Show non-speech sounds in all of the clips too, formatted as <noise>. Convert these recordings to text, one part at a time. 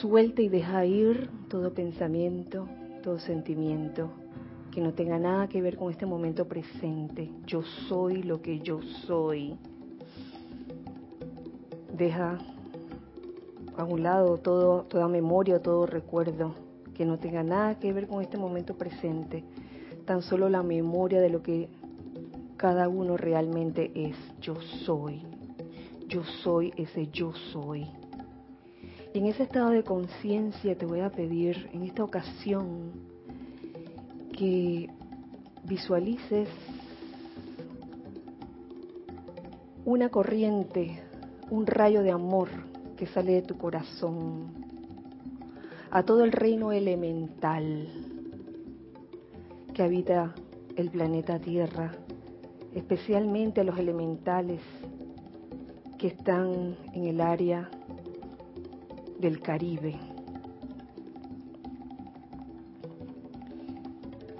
Suelta y deja ir todo pensamiento, todo sentimiento que no tenga nada que ver con este momento presente. Yo soy lo que yo soy. Deja a un lado todo, toda memoria, todo recuerdo que no tenga nada que ver con este momento presente. Tan solo la memoria de lo que cada uno realmente es. Yo soy. Yo soy ese yo soy. En ese estado de conciencia te voy a pedir en esta ocasión que visualices una corriente, un rayo de amor que sale de tu corazón a todo el reino elemental que habita el planeta Tierra, especialmente a los elementales que están en el área del Caribe.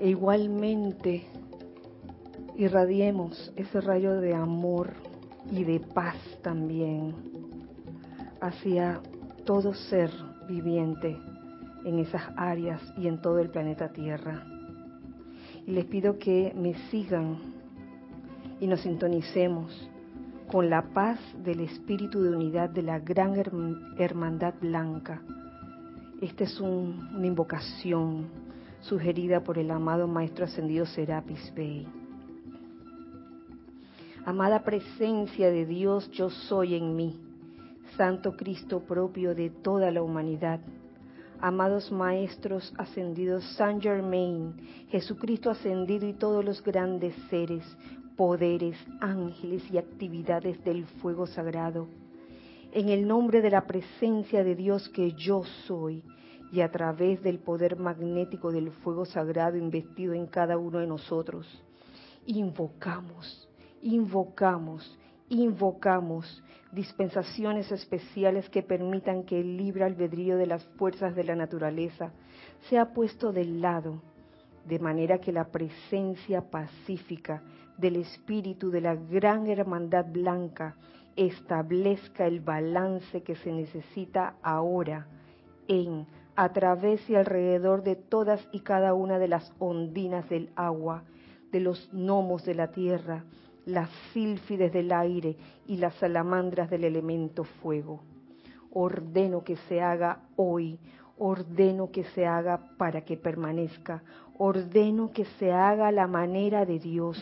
E igualmente irradiemos ese rayo de amor y de paz también hacia todo ser viviente en esas áreas y en todo el planeta Tierra. Y les pido que me sigan y nos sintonicemos con la paz del espíritu de unidad de la gran hermandad blanca. Esta es una invocación sugerida por el amado Maestro Ascendido Serapis Bey. Amada presencia de Dios, yo soy en mí, Santo Cristo propio de toda la humanidad. Amados Maestros ascendidos San Germain, Jesucristo ascendido y todos los grandes seres, poderes, ángeles y actividades del fuego sagrado. En el nombre de la presencia de Dios que yo soy y a través del poder magnético del fuego sagrado investido en cada uno de nosotros, invocamos, invocamos, invocamos dispensaciones especiales que permitan que el libre albedrío de las fuerzas de la naturaleza sea puesto del lado, de manera que la presencia pacífica del espíritu de la gran hermandad blanca establezca el balance que se necesita ahora en, a través y alrededor de todas y cada una de las ondinas del agua, de los gnomos de la tierra, las sílfides del aire y las salamandras del elemento fuego. Ordeno que se haga hoy, ordeno que se haga para que permanezca, ordeno que se haga a la manera de Dios.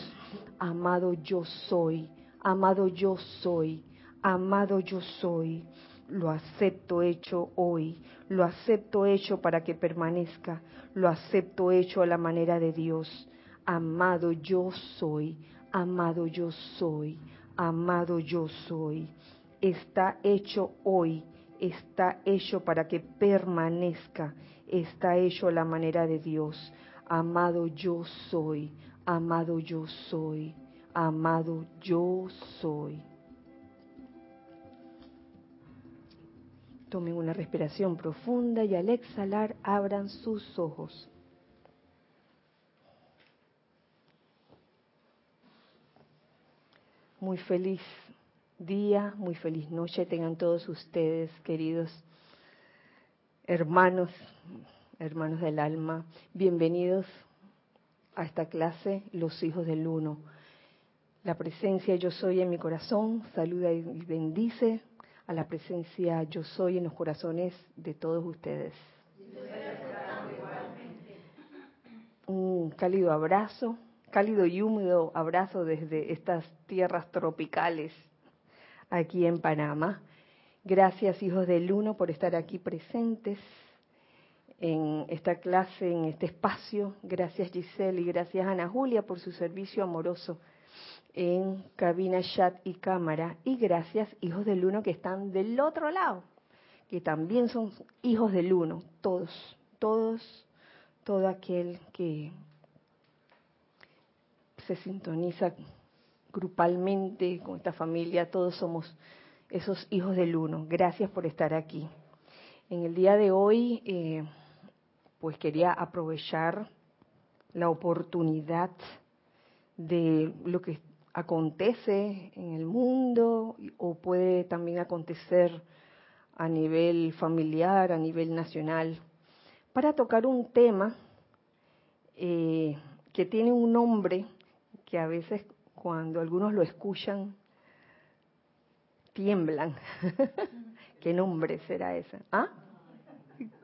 Amado yo soy, amado yo soy, amado yo soy. Lo acepto hecho hoy, lo acepto hecho para que permanezca, lo acepto hecho a la manera de Dios. Amado yo soy, amado yo soy, amado yo soy. Está hecho hoy, está hecho para que permanezca, está hecho a la manera de Dios. Amado yo soy, amado yo soy, amado yo soy. Tomen una respiración profunda y al exhalar abran sus ojos. Muy feliz día, muy feliz noche tengan todos ustedes, queridos hermanos, hermanos del alma. Bienvenidos a esta clase, Los Hijos del Uno. La presencia yo soy en mi corazón saluda y bendice a la presencia yo soy en los corazones de todos ustedes. Un cálido abrazo cálido y húmedo abrazo desde estas tierras tropicales aquí en Panamá. Gracias, hijos del Uno, por estar aquí presentes en esta clase, en este espacio. Gracias, Giselle, y gracias, Ana Julia, por su servicio amoroso en cabina, chat y cámara. Y gracias, hijos del Uno, que están del otro lado, que también son hijos del Uno, todos, todos, todo aquel que se sintoniza grupalmente con esta familia, todos somos esos hijos del uno. Gracias por estar aquí. En el día de hoy, eh, pues quería aprovechar la oportunidad de lo que acontece en el mundo o puede también acontecer a nivel familiar, a nivel nacional, para tocar un tema eh, que tiene un nombre que a veces cuando algunos lo escuchan tiemblan. <laughs> ¿Qué nombre será ese? ¿Ah?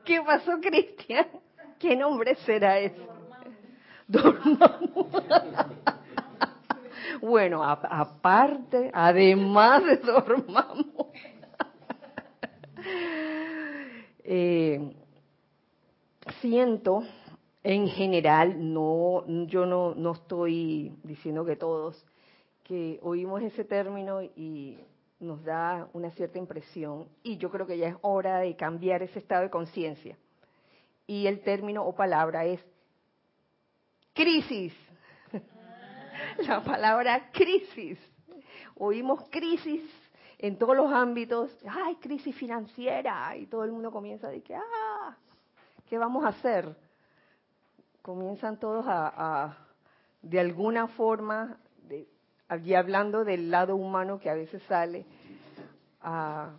¿Qué pasó, Cristian? ¿Qué nombre será ese? Dormamos. <laughs> bueno, aparte, además de dormamos. <laughs> Eh, siento en general, no, yo no, no estoy diciendo que todos, que oímos ese término y nos da una cierta impresión y yo creo que ya es hora de cambiar ese estado de conciencia. Y el término o palabra es crisis. <laughs> La palabra crisis. Oímos crisis en todos los ámbitos. Ay, crisis financiera. Y todo el mundo comienza a decir, ah, ¿qué vamos a hacer? Comienzan todos a, de alguna forma, allí hablando del lado humano que a veces sale a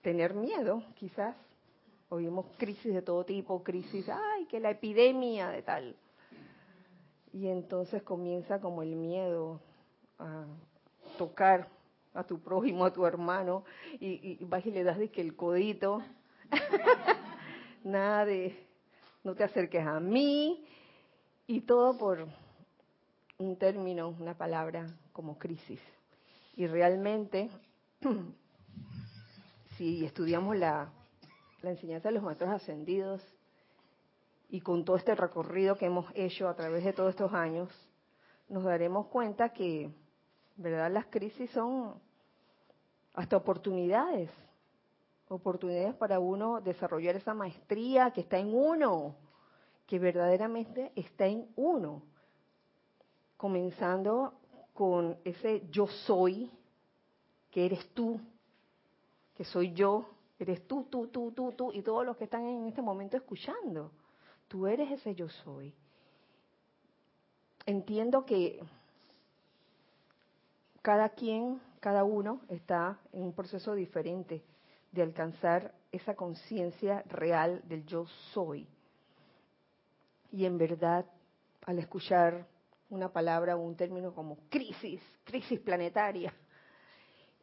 tener miedo, quizás. Oímos crisis de todo tipo, crisis, ay, que la epidemia de tal. Y entonces comienza como el miedo a tocar a tu prójimo, a tu hermano, y vas y le das de que el codito, <laughs> nada de, no te acerques a mí, y todo por un término, una palabra como crisis. Y realmente, <clears throat> si estudiamos la, la enseñanza de los maestros ascendidos y con todo este recorrido que hemos hecho a través de todos estos años, nos daremos cuenta que, ¿verdad? Las crisis son hasta oportunidades, oportunidades para uno desarrollar esa maestría que está en uno, que verdaderamente está en uno comenzando con ese yo soy, que eres tú, que soy yo, eres tú, tú, tú, tú, tú, y todos los que están en este momento escuchando. Tú eres ese yo soy. Entiendo que cada quien, cada uno está en un proceso diferente de alcanzar esa conciencia real del yo soy. Y en verdad, al escuchar una palabra o un término como crisis, crisis planetaria,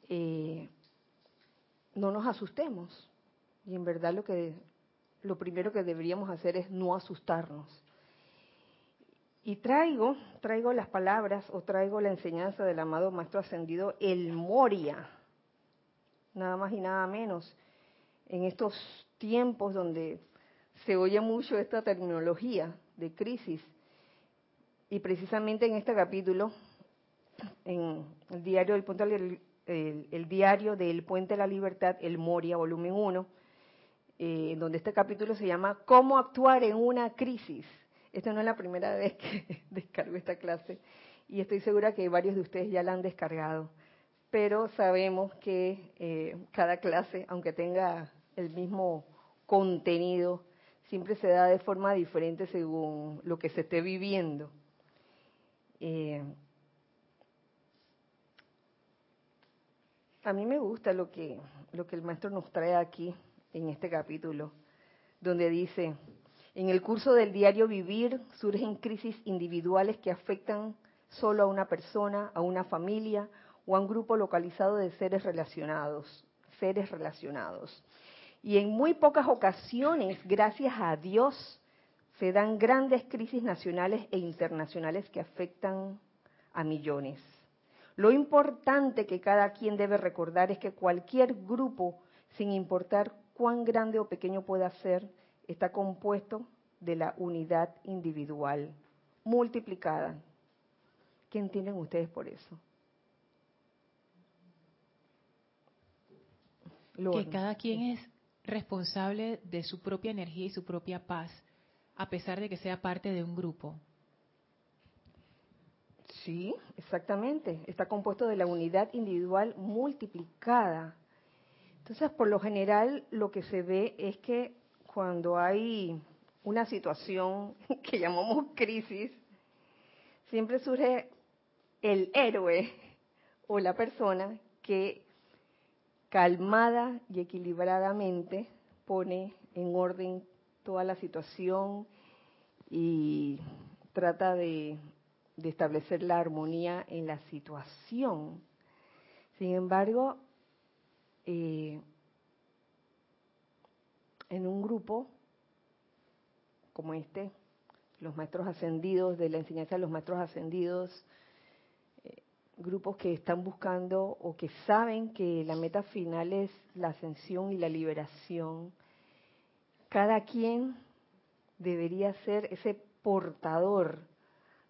eh, no nos asustemos. Y en verdad lo que lo primero que deberíamos hacer es no asustarnos. Y traigo, traigo las palabras o traigo la enseñanza del amado Maestro Ascendido, el Moria, nada más y nada menos, en estos tiempos donde se oye mucho esta terminología de crisis y precisamente en este capítulo, en el diario del Puente, el, diario del Puente de la Libertad, el Moria, volumen 1, eh, donde este capítulo se llama ¿Cómo actuar en una crisis? Esta no es la primera <laughs> vez que descargo esta clase y estoy segura que varios de ustedes ya la han descargado. Pero sabemos que eh, cada clase, aunque tenga el mismo contenido, siempre se da de forma diferente según lo que se esté viviendo. Eh, a mí me gusta lo que, lo que el maestro nos trae aquí en este capítulo, donde dice, en el curso del diario vivir surgen crisis individuales que afectan solo a una persona, a una familia o a un grupo localizado de seres relacionados, seres relacionados. Y en muy pocas ocasiones, gracias a Dios, se dan grandes crisis nacionales e internacionales que afectan a millones. Lo importante que cada quien debe recordar es que cualquier grupo, sin importar cuán grande o pequeño pueda ser, está compuesto de la unidad individual multiplicada. ¿Qué entienden ustedes por eso? Que cada quien es responsable de su propia energía y su propia paz a pesar de que sea parte de un grupo. Sí, exactamente. Está compuesto de la unidad individual multiplicada. Entonces, por lo general, lo que se ve es que cuando hay una situación <laughs> que llamamos crisis, siempre surge el héroe o la persona que calmada y equilibradamente pone en orden toda la situación y trata de, establecer la armonía en la situación. Sin embargo, eh, en un grupo como este, los maestros ascendidos, de la enseñanza de los maestros ascendidos, grupos que están buscando o que saben que la meta final es la ascensión y la liberación, cada quien debería ser ese portador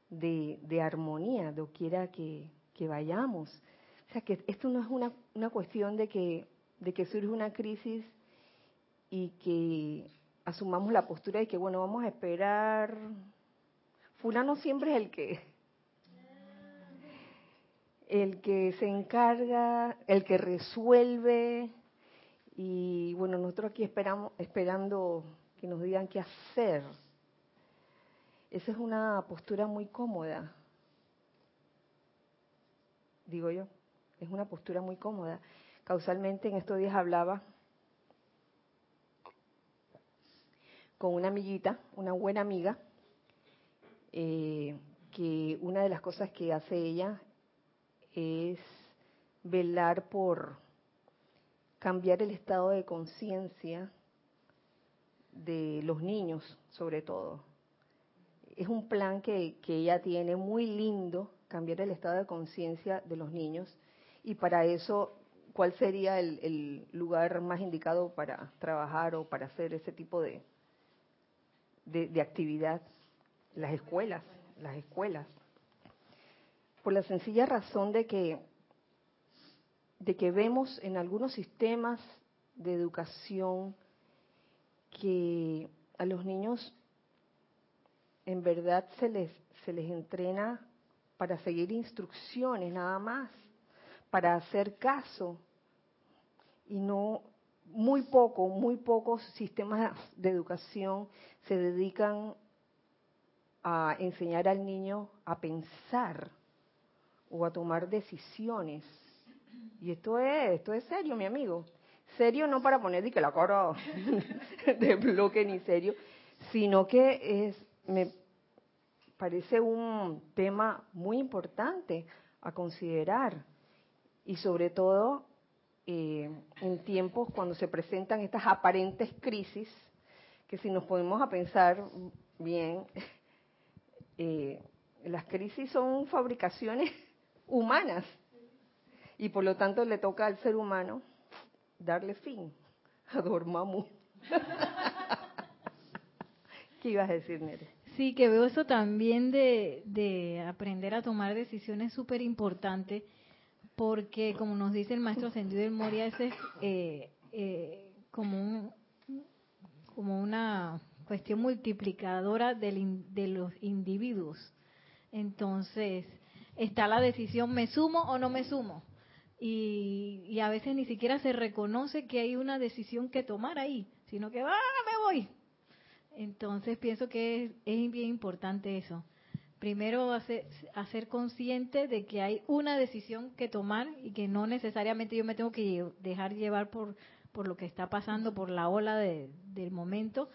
de, armonía, doquiera que, que vayamos. O sea, que esto no es una, una cuestión de que, de que surge una crisis y que asumamos la postura de que, bueno, vamos a esperar. Fulano siempre es el que, el que se encarga, el que resuelve. Y bueno, nosotros aquí esperamos, esperando que nos digan qué hacer. Esa es una postura muy cómoda, digo yo, es una postura muy cómoda. Causalmente en estos días hablaba con una amiguita, una buena amiga, eh, que una de las cosas que hace ella es velar por cambiar el estado de conciencia de los niños, sobre todo. Es un plan que, que, ella tiene muy lindo, cambiar el estado de conciencia de los niños, y para eso, ¿cuál sería el, lugar más indicado para trabajar o para hacer ese tipo de, de, actividad, las escuelas, las escuelas. Por la sencilla razón de que, de que vemos en algunos sistemas de educación que a los niños en verdad se les, se les entrena para seguir instrucciones nada más, para hacer caso y no muy poco, muy pocos sistemas de educación se dedican a enseñar al niño a pensar o a tomar decisiones. Y esto es, esto es serio, mi amigo. Serio no para poner de que la cara <laughs> de bloque ni serio, sino que es, me parece un tema muy importante a considerar y sobre todo eh, en tiempos cuando se presentan estas aparentes crisis, que si nos ponemos a pensar bien, <laughs> eh, las crisis son fabricaciones humanas y por lo tanto le toca al ser humano darle fin a Dormammu. <laughs> ¿Qué ibas a decir, Nere? Sí, que veo eso también de, de aprender a tomar decisiones súper importante porque como nos dice el maestro ascendido del Moria, ese es eh, eh, como, como una cuestión multiplicadora de los individuos. Entonces, está la decisión, ¿me sumo o no me sumo? Y, a veces ni siquiera se reconoce que hay una decisión que tomar ahí, sino que, ¡ah, me voy! Entonces, pienso que es, bien importante eso primero hacer, consciente de que hay una decisión que tomar y que no necesariamente yo me tengo que dejar llevar por, por lo que está pasando, por la ola del momento.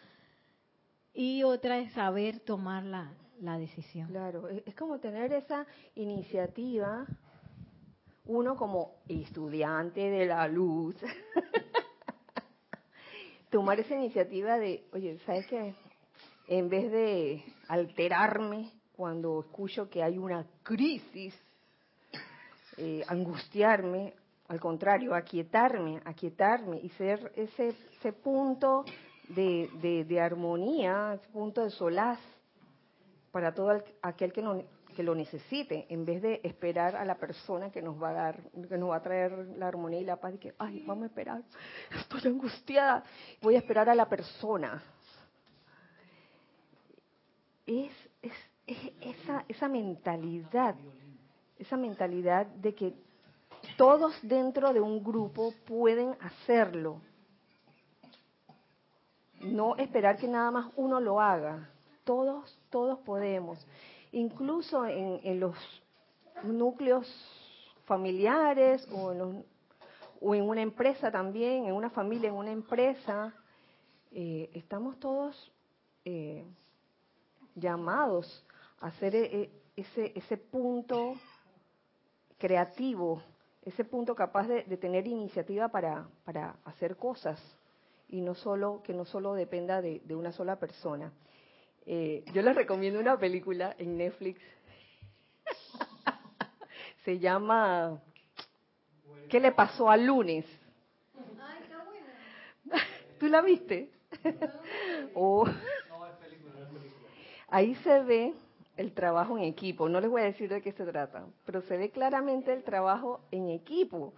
Y otra es saber tomar la, la decisión. Claro, es como tener esa iniciativa, uno como estudiante de la luz, <laughs> tomar esa iniciativa de, oye, ¿sabes qué? En vez de alterarme cuando escucho que hay una crisis, eh, angustiarme, al contrario, aquietarme, aquietarme y ser ese, ese punto de, de, armonía, ese punto de solaz para todo aquel que, no, que lo necesite, en vez de esperar a la persona que nos va a dar, que nos va a traer la armonía y la paz, y que, ay, vamos a esperar, <laughs> estoy angustiada, voy a esperar a la persona. Es, es esa, esa mentalidad, esa mentalidad de que todos dentro de un grupo pueden hacerlo. No esperar que nada más uno lo haga. Todos, todos podemos. Incluso en, los núcleos familiares o en los, o en una empresa también, en una familia, en una empresa, eh, estamos todos eh, llamados a hacer eh, ese, ese punto creativo, ese punto capaz de, tener iniciativa para, hacer cosas y no solo que no solo dependa de, una sola persona. Yo les recomiendo una película en Netflix. <laughs> Se llama ¿Qué le pasó al lunes? <laughs> ¿Tú la viste? Oh. Ahí se ve el trabajo en equipo. No les voy a decir de qué se trata, pero se ve claramente el trabajo en equipo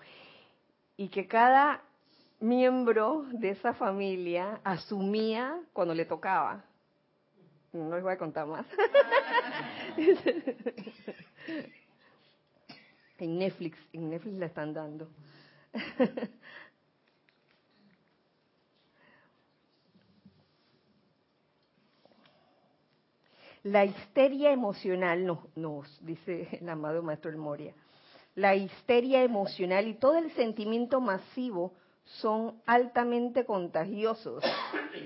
y que cada miembro de esa familia asumía cuando le tocaba. No les voy a contar más. <laughs> en Netflix, en Netflix la están dando. <laughs> La histeria emocional, nos, nos, dice el amado Maestro El Moria, la histeria emocional y todo el sentimiento masivo son altamente contagiosos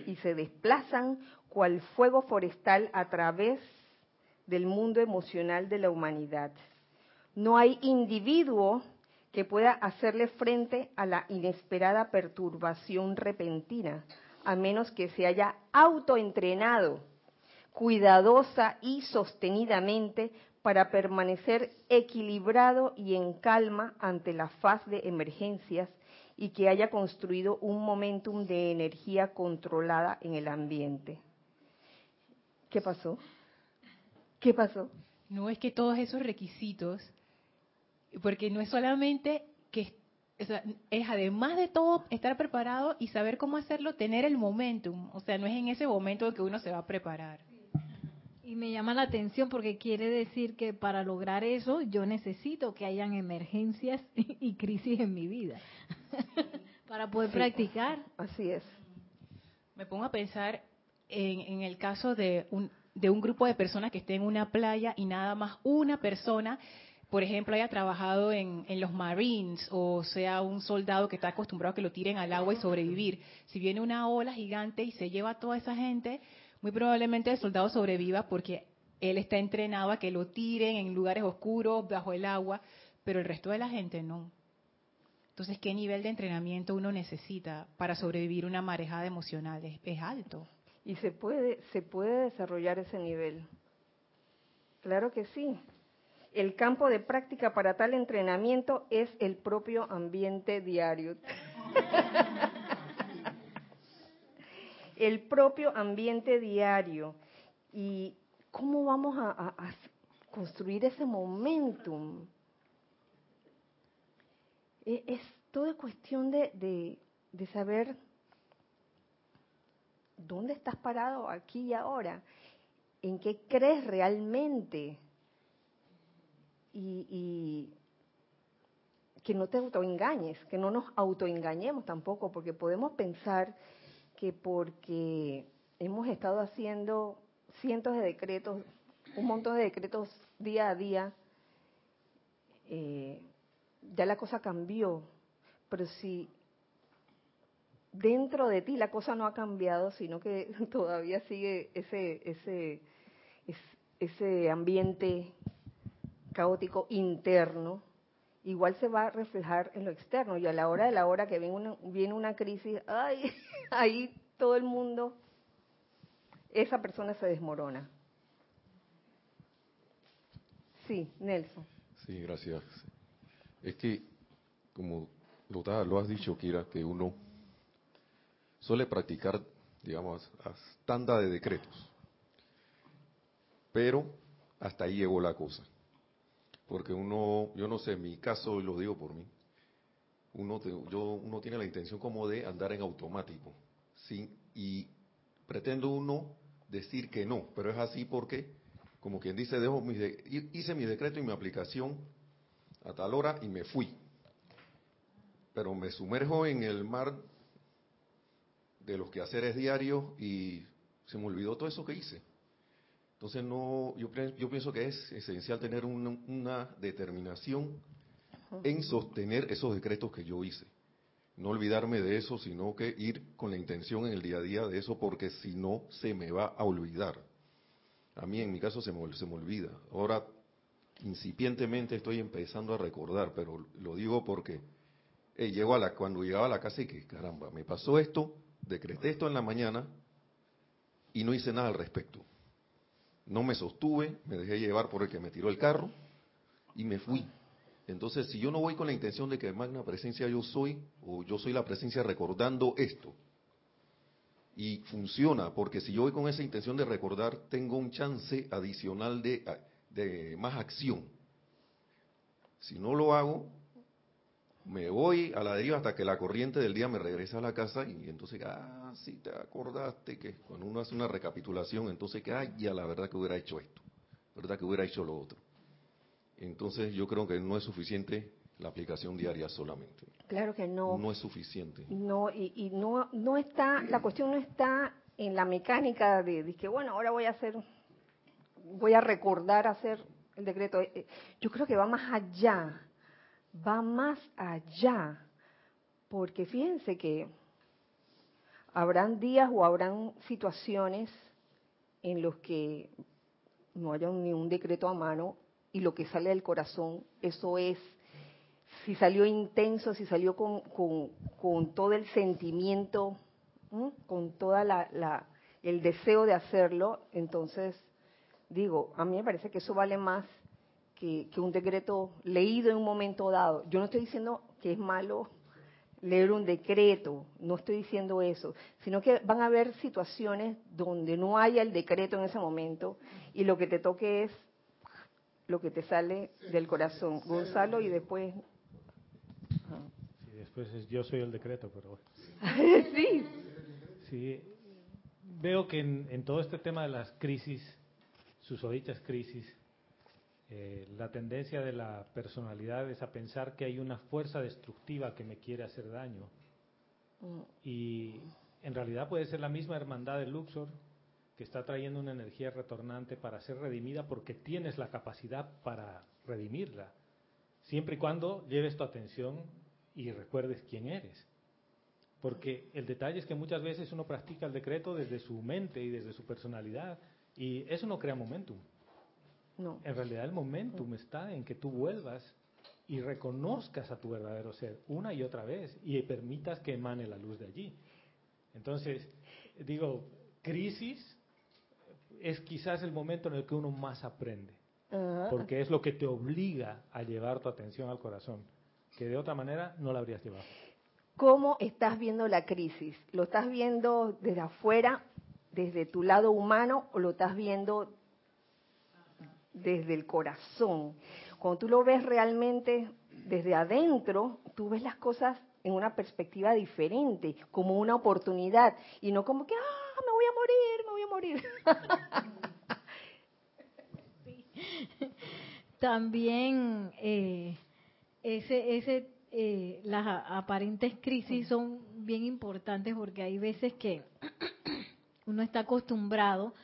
y se desplazan cual fuego forestal a través del mundo emocional de la humanidad. No hay individuo que pueda hacerle frente a la inesperada perturbación repentina, a menos que se haya autoentrenado cuidadosa y sostenidamente para permanecer equilibrado y en calma ante la faz de emergencias y que haya construido un momentum de energía controlada en el ambiente. ¿Qué pasó? ¿Qué pasó? No es que todos esos requisitos, porque no es solamente que es además de todo estar preparado y saber cómo hacerlo, tener el momentum. O sea, no es en ese momento que uno se va a preparar. Y me llama la atención porque quiere decir que para lograr eso yo necesito que hayan emergencias <laughs> y crisis en mi vida <laughs> para poder practicar. Así es. Me pongo a pensar en, el caso de un, de un grupo de personas que esté en una playa y nada más una persona por ejemplo, haya trabajado en, en, los Marines o sea un soldado que está acostumbrado a que lo tiren al agua y sobrevivir. Si viene una ola gigante y se lleva a toda esa gente, muy probablemente el soldado sobreviva porque él está entrenado a que lo tiren en lugares oscuros, bajo el agua, pero el resto de la gente no. Entonces, ¿qué nivel de entrenamiento uno necesita para sobrevivir una marejada emocional? Es, alto. Y se puede, se puede desarrollar ese nivel. Claro que sí. El campo de práctica para tal entrenamiento es el propio ambiente diario. <laughs> el propio ambiente diario y cómo vamos a, construir ese momentum. E, es, toda cuestión de, de, saber dónde estás parado aquí y ahora, en qué crees realmente y, que no te autoengañes, que no nos autoengañemos tampoco, porque podemos pensar que porque hemos estado haciendo cientos de decretos, un montón de decretos día a día, eh, ya la cosa cambió. Pero si dentro de ti la cosa no ha cambiado, sino que <laughs> todavía sigue ese, ese, ese ambiente caótico interno, igual se va a reflejar en lo externo. Y a la hora de la hora que viene una, viene una crisis, ay, <laughs> ahí todo el mundo, esa persona se desmorona. Sí, Nelson. Sí, gracias. Es que, como lo, lo has dicho, Kira, que uno suele practicar, digamos, tanda de decretos. Pero hasta ahí llegó la cosa porque uno, yo no sé, en mi caso, y lo digo por mí, uno, yo, uno tiene la intención como de andar en automático, ¿sí? y pretendo uno decir que no, pero es así porque, como quien dice, dejo hice mi decreto y mi aplicación a tal hora y me fui. Pero me sumerjo en el mar de los quehaceres diarios y se me olvidó todo eso que hice. Entonces no, yo, yo pienso que es esencial tener una, determinación en sostener esos decretos que yo hice. no olvidarme de eso, sino que ir con la intención en el día a día de eso, porque si no, se me va a olvidar. A mí en mi caso se me, se me olvida. Ahora, incipientemente estoy empezando a recordar, pero lo digo porque llego a la, cuando llegaba a la casa y que, caramba, me pasó esto, decreté esto en la mañana y no hice nada al respecto. No me sostuve, me dejé llevar por el que me tiró el carro y me fui. Entonces, si yo no voy con la intención de que magna presencia yo soy, o yo soy la presencia recordando esto, y funciona, porque si yo voy con esa intención de recordar, tengo un chance adicional de, de más acción. Si no lo hago, me voy a la deriva hasta que la corriente del día me regresa a la casa y entonces, ah, sí te acordaste que cuando uno hace una recapitulación, entonces que, ay, ya la verdad que hubiera hecho esto, verdad que hubiera hecho lo otro. Entonces yo creo que no es suficiente la aplicación diaria solamente. Claro que no. No es suficiente. No, y, y no, no está, la cuestión no está en la mecánica de, de, que, bueno, ahora voy a hacer, voy a recordar hacer el decreto. Eh, yo creo que va más allá, va más allá, porque fíjense que habrán días o habrán situaciones en los que no haya ni un decreto a mano y lo que sale del corazón, eso es, si salió intenso, si salió con, con, todo el sentimiento, con toda la, la, el deseo de hacerlo, entonces digo, a mí me parece que eso vale más que, que, un decreto leído en un momento dado. Yo no estoy diciendo que es malo leer un decreto, no estoy diciendo eso, sino que van a haber situaciones donde no haya el decreto en ese momento y lo que te toque es lo que te sale del corazón. Gonzalo y después... Sí, después es yo soy el decreto, pero... <laughs> sí. Sí, veo que en, todo este tema de las crisis, sus dichas crisis, eh, la tendencia de la personalidad es a pensar que hay una fuerza destructiva que me quiere hacer daño. Mm. Y en realidad puede ser la misma hermandad de Luxor, que está trayendo una energía retornante para ser redimida porque tienes la capacidad para redimirla, siempre y cuando lleves tu atención y recuerdes quién eres. Porque el detalle es que muchas veces uno practica el decreto desde su mente y desde su personalidad y eso no crea momentum. No. En realidad el momentum está en que tú vuelvas y reconozcas a tu verdadero ser una y otra vez y permitas que emane la luz de allí. Entonces, digo, crisis es quizás el momento en el que uno más aprende, porque es lo que te obliga a llevar tu atención al corazón, que de otra manera no la habrías llevado. ¿Cómo estás viendo la crisis? ¿Lo estás viendo desde afuera, desde tu lado humano, o lo estás viendo desde el corazón? Cuando tú lo ves realmente desde adentro, tú ves las cosas en una perspectiva diferente, como una oportunidad, y no como que, ah, me voy a morir, me voy a morir. <laughs> También eh, ese, ese, eh, las aparentes crisis son bien importantes porque hay veces que <clears throat> uno está acostumbrado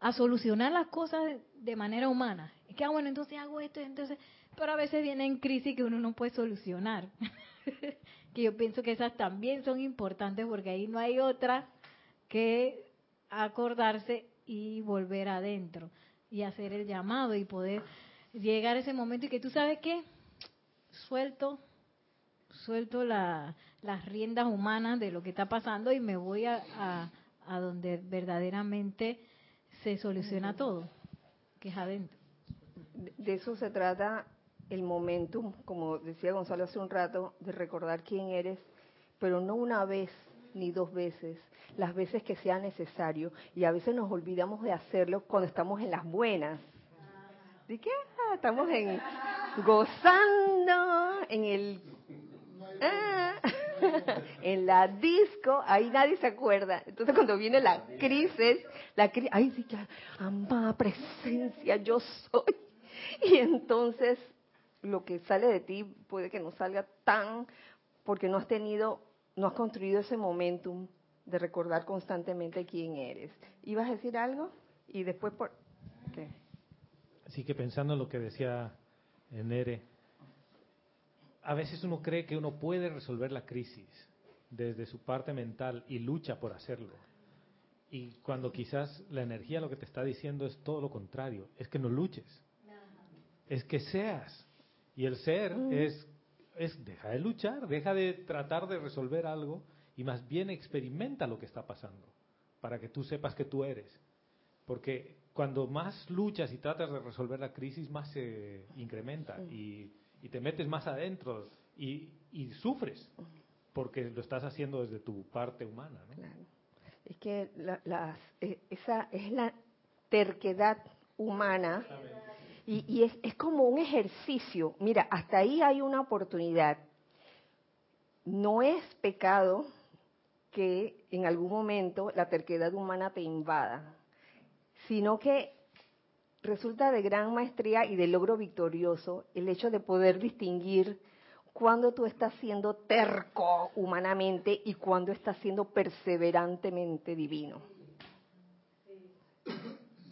a solucionar las cosas de manera humana. Es que, ah, bueno, entonces hago esto, entonces, pero a veces vienen crisis que uno no puede solucionar. <laughs> que yo pienso que esas también son importantes porque ahí no hay otra que acordarse y volver adentro y hacer el llamado y poder llegar a ese momento y que tú sabes que suelto suelto la, las riendas humanas de lo que está pasando y me voy a, a, donde verdaderamente se soluciona todo, que es adentro. De eso se trata el momentum, como decía Gonzalo hace un rato, de recordar quién eres, pero no una vez, ni dos veces, las veces que sea necesario. Y a veces nos olvidamos de hacerlo cuando estamos en las buenas. ¿De qué? Ah, estamos en gozando, en el... Ah, <laughs> en la disco, ahí nadie se acuerda. Entonces cuando viene la crisis, la crisis, ay, sí, ya, amada presencia, yo soy. Y entonces lo que sale de ti puede que no salga tan porque no has tenido no has construido ese momentum de recordar constantemente quién eres. ¿Ibas a decir algo? Y después por... ¿Qué? Así que pensando en lo que decía Nere, a veces uno cree que uno puede resolver la crisis desde su parte mental y lucha por hacerlo. Y cuando quizás la energía lo que te está diciendo es todo lo contrario, es que no luches, es que seas. Y el ser es, es, deja de luchar, deja de tratar de resolver algo y más bien experimenta lo que está pasando para que tú sepas que tú eres. Porque cuando más luchas y tratas de resolver la crisis, más se incrementa y, y te metes más adentro y, y sufres porque lo estás haciendo desde tu parte humana. ¿no? Claro. Es que la- eh, esa es la terquedad humana y, y es, es como un ejercicio. Mira, hasta ahí hay una oportunidad. No es pecado que en algún momento la terquedad humana te invada, sino que resulta de gran maestría y de logro victorioso el hecho de poder distinguir cuando tú estás siendo terco humanamente y cuando estás siendo perseverantemente divino.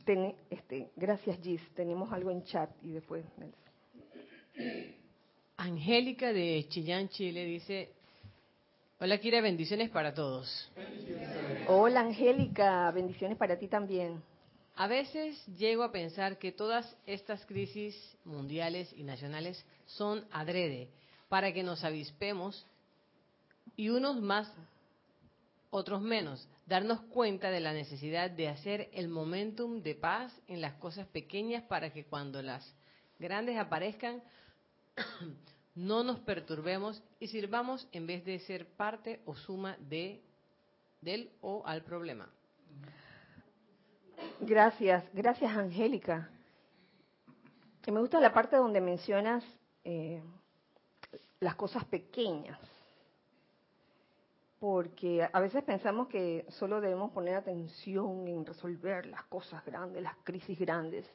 Ten- este, gracias Gis, tenemos algo en chat y después. Angélica de Chillán, Chile dice, hola Kira, bendiciones para todos. Hola Angélica, bendiciones para ti también. A veces llego a pensar que todas estas crisis mundiales y nacionales son adrede para que nos avispemos y unos más, otros menos, darnos cuenta de la necesidad de hacer el momentum de paz en las cosas pequeñas para que cuando las grandes aparezcan <coughs> no nos perturbemos y sirvamos en vez de ser parte o suma de del o al problema. Gracias, gracias Angélica. Me gusta la parte donde mencionas eh, las cosas pequeñas, porque a veces pensamos que solo debemos poner atención en resolver las cosas grandes, las crisis grandes.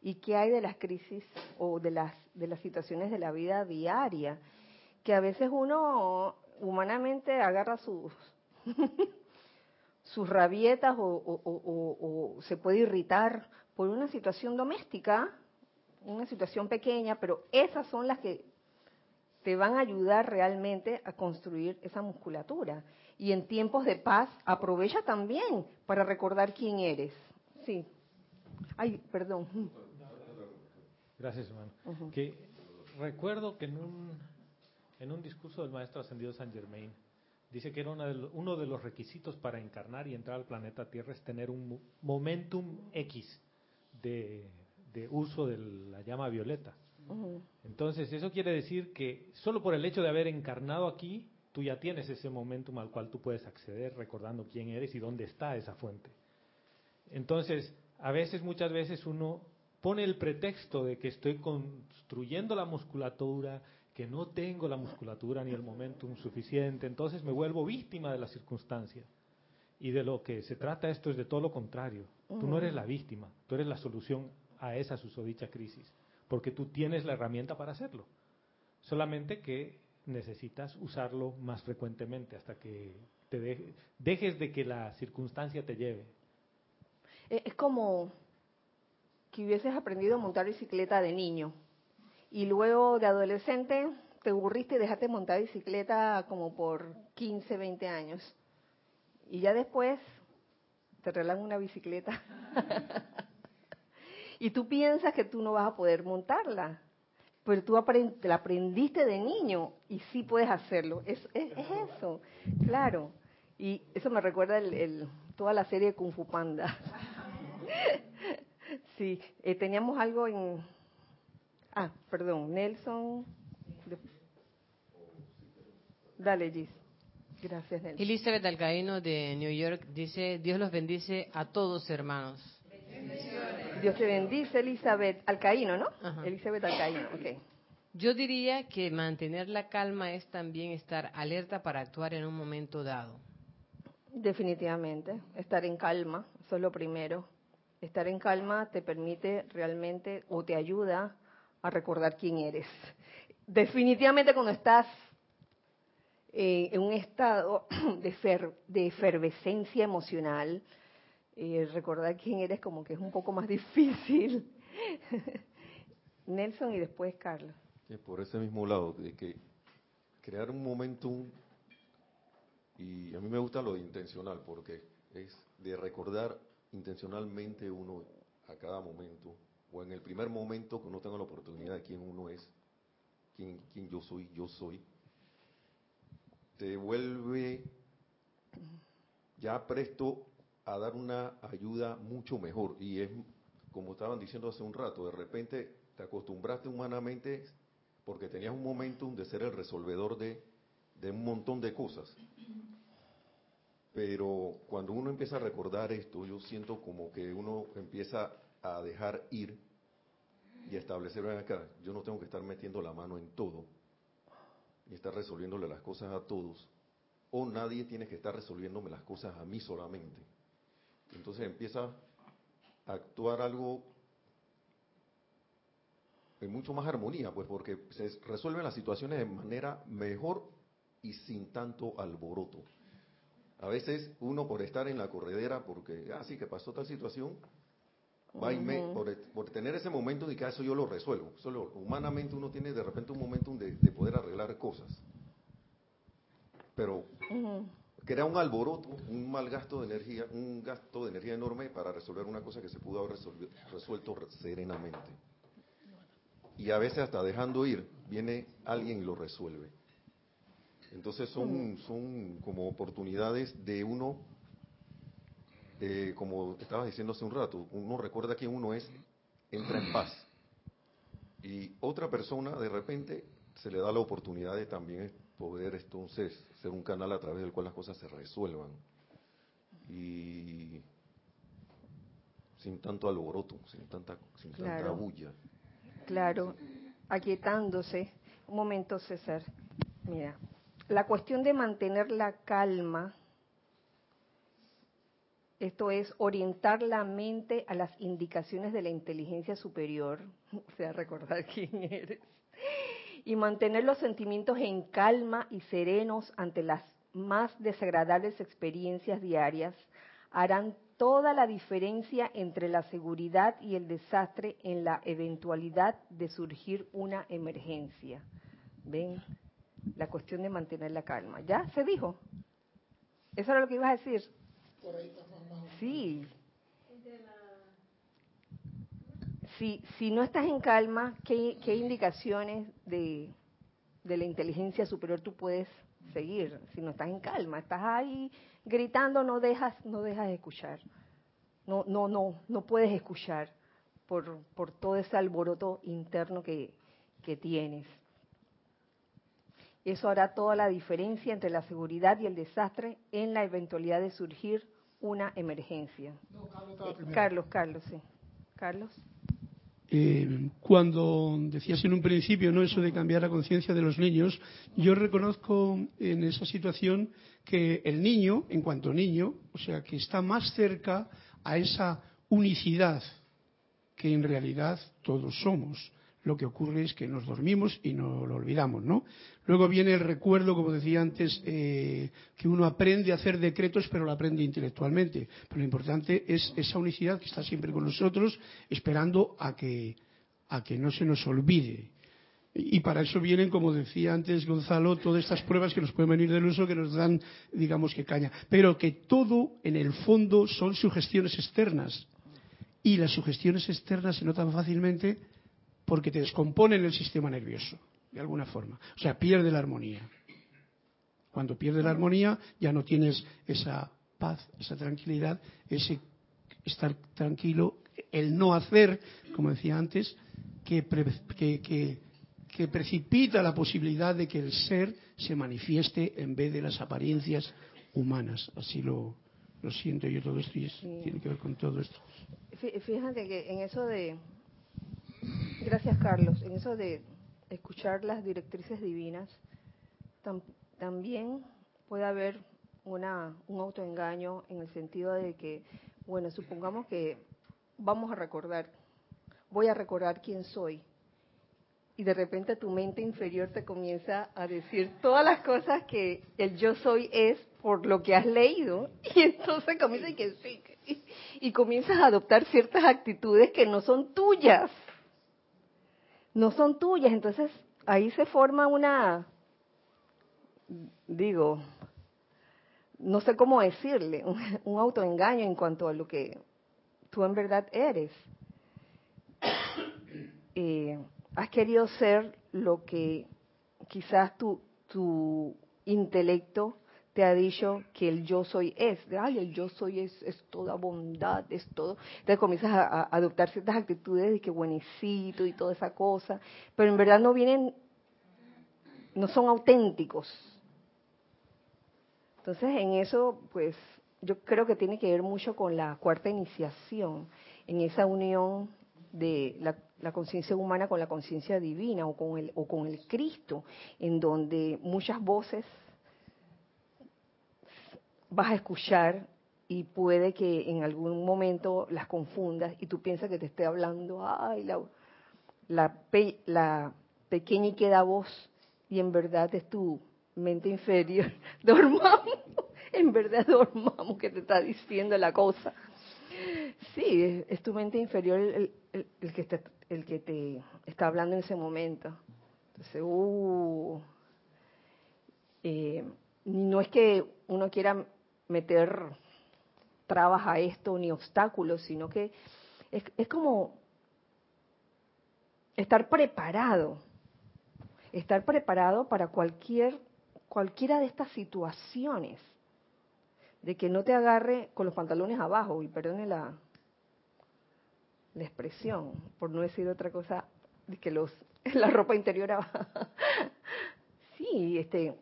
¿Y qué hay de las crisis o de las, de las situaciones de la vida diaria? Que a veces uno humanamente agarra sus, <laughs> sus rabietas o, o- o- o- o se puede irritar por una situación doméstica, una situación pequeña, pero esas son las que te van a ayudar realmente a construir esa musculatura. Y en tiempos de paz, aprovecha también para recordar quién eres. Sí. Ay, perdón. Gracias, hermano. Que recuerdo que en un, en un discurso del maestro ascendido San Germain dice que era una de lo- uno de los requisitos para encarnar y entrar al planeta Tierra es tener un mo- momentum X de, de uso de la llama violeta. Entonces, eso quiere decir que solo por el hecho de haber encarnado aquí, tú ya tienes ese momentum al cual tú puedes acceder recordando quién eres y dónde está esa fuente. Entonces, a veces, muchas veces uno pone el pretexto de que estoy construyendo la musculatura, que no tengo la musculatura ni el momentum suficiente, entonces me vuelvo víctima de la circunstancia. Y de lo que se trata esto es de todo lo contrario. Tú no eres la víctima, tú eres la solución a esa susodicha crisis, porque tú tienes la herramienta para hacerlo. Solamente que necesitas usarlo más frecuentemente hasta que te deje- dejes de que la circunstancia te lleve. Eh, Es como que hubieses aprendido a montar bicicleta de niño y luego de adolescente te aburriste y dejaste de montar bicicleta como por 15, 20 años. Y ya después te regalan una bicicleta. <laughs> y tú piensas que tú no vas a poder montarla. Pero tú la aprendiste de niño y sí puedes hacerlo. Es, es, es eso, claro. Y eso me recuerda el, el- toda la serie de Kung Fu Panda. <laughs> sí, eh, teníamos algo en... Ah, perdón, Nelson. Dale, Gis. Gracias, Nelson. Elizabeth Alcaíno de New York dice, Dios los bendice a todos hermanos. Dios te bendice, Elizabeth Alcaíno, ¿no? Ajá. Elizabeth Alcaíno, ok. Yo diría que mantener la calma es también estar alerta para actuar en un momento dado. Definitivamente, estar en calma, eso es lo primero. Estar en calma te permite realmente o te ayuda a recordar quién eres. Definitivamente cuando estás eh, en un estado <clears throat> de, fer- de efervescencia emocional, eh, recordar quién eres como que es un poco más difícil. <laughs> Nelson y después Carlos. Por ese mismo lado, de que crear un momentum Y a mí me gusta lo intencional porque es de recordar intencionalmente uno a cada momento, o en el primer momento que uno tenga la oportunidad de quién uno es, quién, quién yo soy, yo soy, te vuelve ya presto a dar una ayuda mucho mejor. Y es, como estaban diciendo hace un rato, de repente te acostumbraste humanamente porque tenías un momentum de ser el resolvedor de, de un montón de cosas. Pero cuando uno empieza a recordar esto, yo siento como que uno empieza a dejar ir y establecer, acá, yo no tengo que estar metiendo la mano en todo y estar resolviéndole las cosas a todos, o nadie tiene que estar resolviéndome las cosas a mí solamente. Entonces empieza a actuar algo en mucho más armonía, pues porque se resuelven las situaciones de manera mejor y sin tanto alboroto. A veces uno por estar en la corredera, porque, ah, sí, que pasó tal situación, va y me, por, tener ese momento de que ah, eso yo lo resuelvo. Solo humanamente uno tiene de repente un momento de, poder arreglar cosas. Pero crea un alboroto, un mal gasto de energía, un gasto de energía enorme para resolver una cosa que se pudo haber resuelto serenamente. Y a veces hasta dejando ir, viene alguien y lo resuelve. Entonces son, son como oportunidades de uno, eh, como estabas diciendo hace un rato, uno recuerda quién uno es, entra en paz. Y otra persona de repente se le da la oportunidad de también poder entonces ser un canal a través del cual las cosas se resuelvan. Y sin tanto alboroto, sin tanta, sin tanta bulla. Claro, aquietándose. Un momento, César. Mira, la cuestión de mantener la calma, esto es orientar la mente a las indicaciones de la inteligencia superior, <laughs> o sea, recordar quién eres, y mantener los sentimientos en calma y serenos ante las más desagradables experiencias diarias, harán toda la diferencia entre la seguridad y el desastre en la eventualidad de surgir una emergencia. ¿Ven? la cuestión de mantener la calma. ¿Ya? ¿Se dijo? ¿Eso era lo que ibas a decir? Sí. Si, si no estás en calma, ¿qué, qué indicaciones de, de la inteligencia superior tú puedes seguir? Si no estás en calma, estás ahí gritando, no dejas, no dejas de escuchar. No, no, no, no puedes escuchar por, por todo ese alboroto interno que, que tienes. Eso hará toda la diferencia entre la seguridad y el desastre en la eventualidad de surgir una emergencia. Eh, Carlos, Carlos, sí. Carlos. Eh, cuando decías en un principio no eso de cambiar la conciencia de los niños, yo reconozco en esa situación que el niño, en cuanto niño, o sea, que está más cerca a esa unicidad que en realidad todos somos lo que ocurre es que nos dormimos y no lo olvidamos, ¿no? Luego viene el recuerdo, como decía antes, eh, que uno aprende a hacer decretos, pero lo aprende intelectualmente. Pero lo importante es esa unicidad que está siempre con nosotros, esperando a que, a que no se nos olvide. Y para eso vienen, como decía antes Gonzalo, todas estas pruebas que nos pueden venir del uso, que nos dan, digamos que caña. Pero que todo, en el fondo, son sugestiones externas. Y las sugestiones externas se notan fácilmente porque te descomponen el sistema nervioso, de alguna forma. O sea, pierde la armonía. Cuando pierde la armonía ya no tienes esa paz, esa tranquilidad, ese estar tranquilo, el no hacer, como decía antes, que, que, precipita la posibilidad de que el ser se manifieste en vez de las apariencias humanas. Así lo, lo siento yo todo esto y tiene que ver con todo esto. Fíjate que en eso de, Gracias, Carlos. En eso de escuchar las directrices divinas, también puede haber una, un autoengaño en el sentido de que, bueno, supongamos que vamos a recordar, voy a recordar quién soy. Y de repente tu mente inferior te comienza a decir todas las cosas que el yo soy es por lo que has leído. <laughs> Y entonces comienza que sí. Y comienzas a adoptar ciertas actitudes que no son tuyas no son tuyas. Entonces ahí se forma una, digo, no sé cómo decirle, <laughs> un, autoengaño en cuanto a lo que tú en verdad eres. <coughs> Eh, has querido ser lo que quizás tu, tu intelecto te ha dicho que el yo soy es, ay, el yo soy es, es toda bondad, es todo. Entonces comienzas a, a adoptar ciertas actitudes de que buenecito y toda esa cosa, pero en verdad no vienen, no son auténticos. Entonces en eso, pues yo creo que tiene que ver mucho con la cuarta iniciación, en esa unión de la, la conciencia humana con la conciencia divina o con el o con el Cristo, en donde muchas voces vas a escuchar y puede que en algún momento las confundas y tú piensas que te esté hablando, ay, la, la, pe, la pequeña y queda voz y en verdad es tu mente inferior. <laughs> Dormamos, en verdad dormamos que te está diciendo la cosa. Sí, es, tu mente inferior el, que te, el que te está hablando en ese momento. Entonces, uh, eh, no es que uno quiera meter trabas a esto ni obstáculos, sino que es, como estar preparado, estar preparado para cualquier cualquiera de estas situaciones, de que no te agarre con los pantalones abajo, y perdone la, la expresión, por no decir otra cosa, de que los <laughs> la ropa interior abajo. <laughs> sí, este,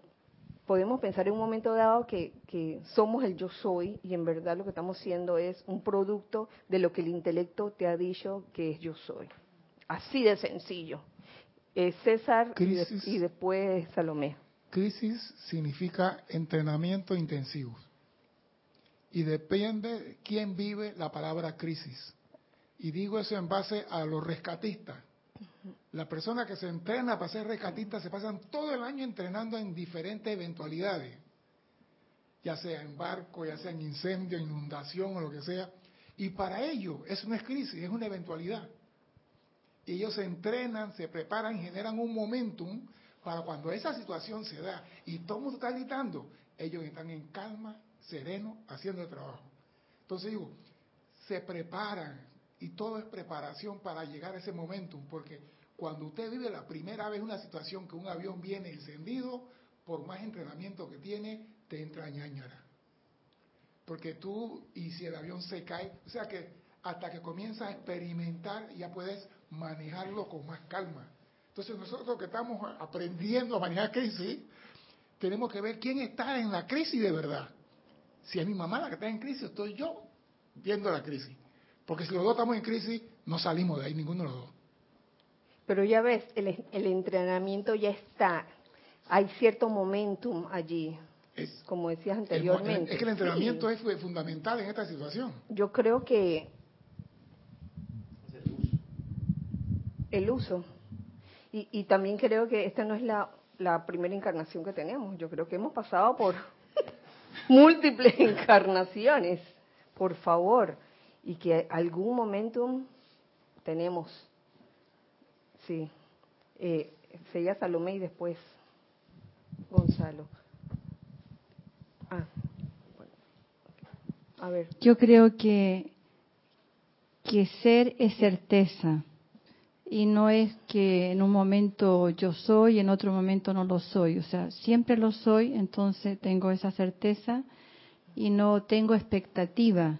podemos pensar en un momento dado que, que, somos el yo soy y en verdad lo que estamos siendo es un producto de lo que el intelecto te ha dicho que es yo soy. Así de sencillo. Eh, César y, de, y, después Salomé. Crisis significa entrenamiento intensivo. Y depende quién vive la palabra crisis. Y digo eso en base a los rescatistas. Las personas que se entrenan para ser rescatistas se pasan todo el año entrenando en diferentes eventualidades, ya sea en barco, ya sea en incendio, inundación o lo que sea. Y para ellos eso no es crisis, es una eventualidad. Y ellos se entrenan, se preparan, generan un momentum para cuando esa situación se da y todo el mundo está gritando, ellos están en calma, sereno, haciendo el trabajo. Entonces digo, se preparan y todo es preparación para llegar a ese momentum, porque cuando usted vive la primera vez una situación que un avión viene encendido, por más entrenamiento que tiene, te entra ñañara. Porque tú, y si el avión se cae, o sea que hasta que comienzas a experimentar ya puedes manejarlo con más calma. Entonces nosotros que estamos aprendiendo a manejar crisis, tenemos que ver quién está en la crisis de verdad. Si es mi mamá la que está en crisis, estoy yo viendo la crisis. Porque si los dos estamos en crisis, no salimos de ahí ninguno de los dos. Pero ya ves, el, el entrenamiento ya está. Hay cierto momentum allí. Es, como decías anteriormente. El, es que el entrenamiento sí. es fundamental en esta situación. Yo creo que el uso. Y, y también creo que esta no es la, la primera encarnación que tenemos. Yo creo que hemos pasado por <laughs> múltiples <laughs> encarnaciones. Por favor y que algún momentum tenemos. Sí. Eh, seguía Salomé y después Gonzalo. Ah. A ver. Yo creo que, que ser es certeza. Y no es que en un momento yo soy y en otro momento no lo soy. O sea, siempre lo soy, entonces tengo esa certeza y no tengo expectativa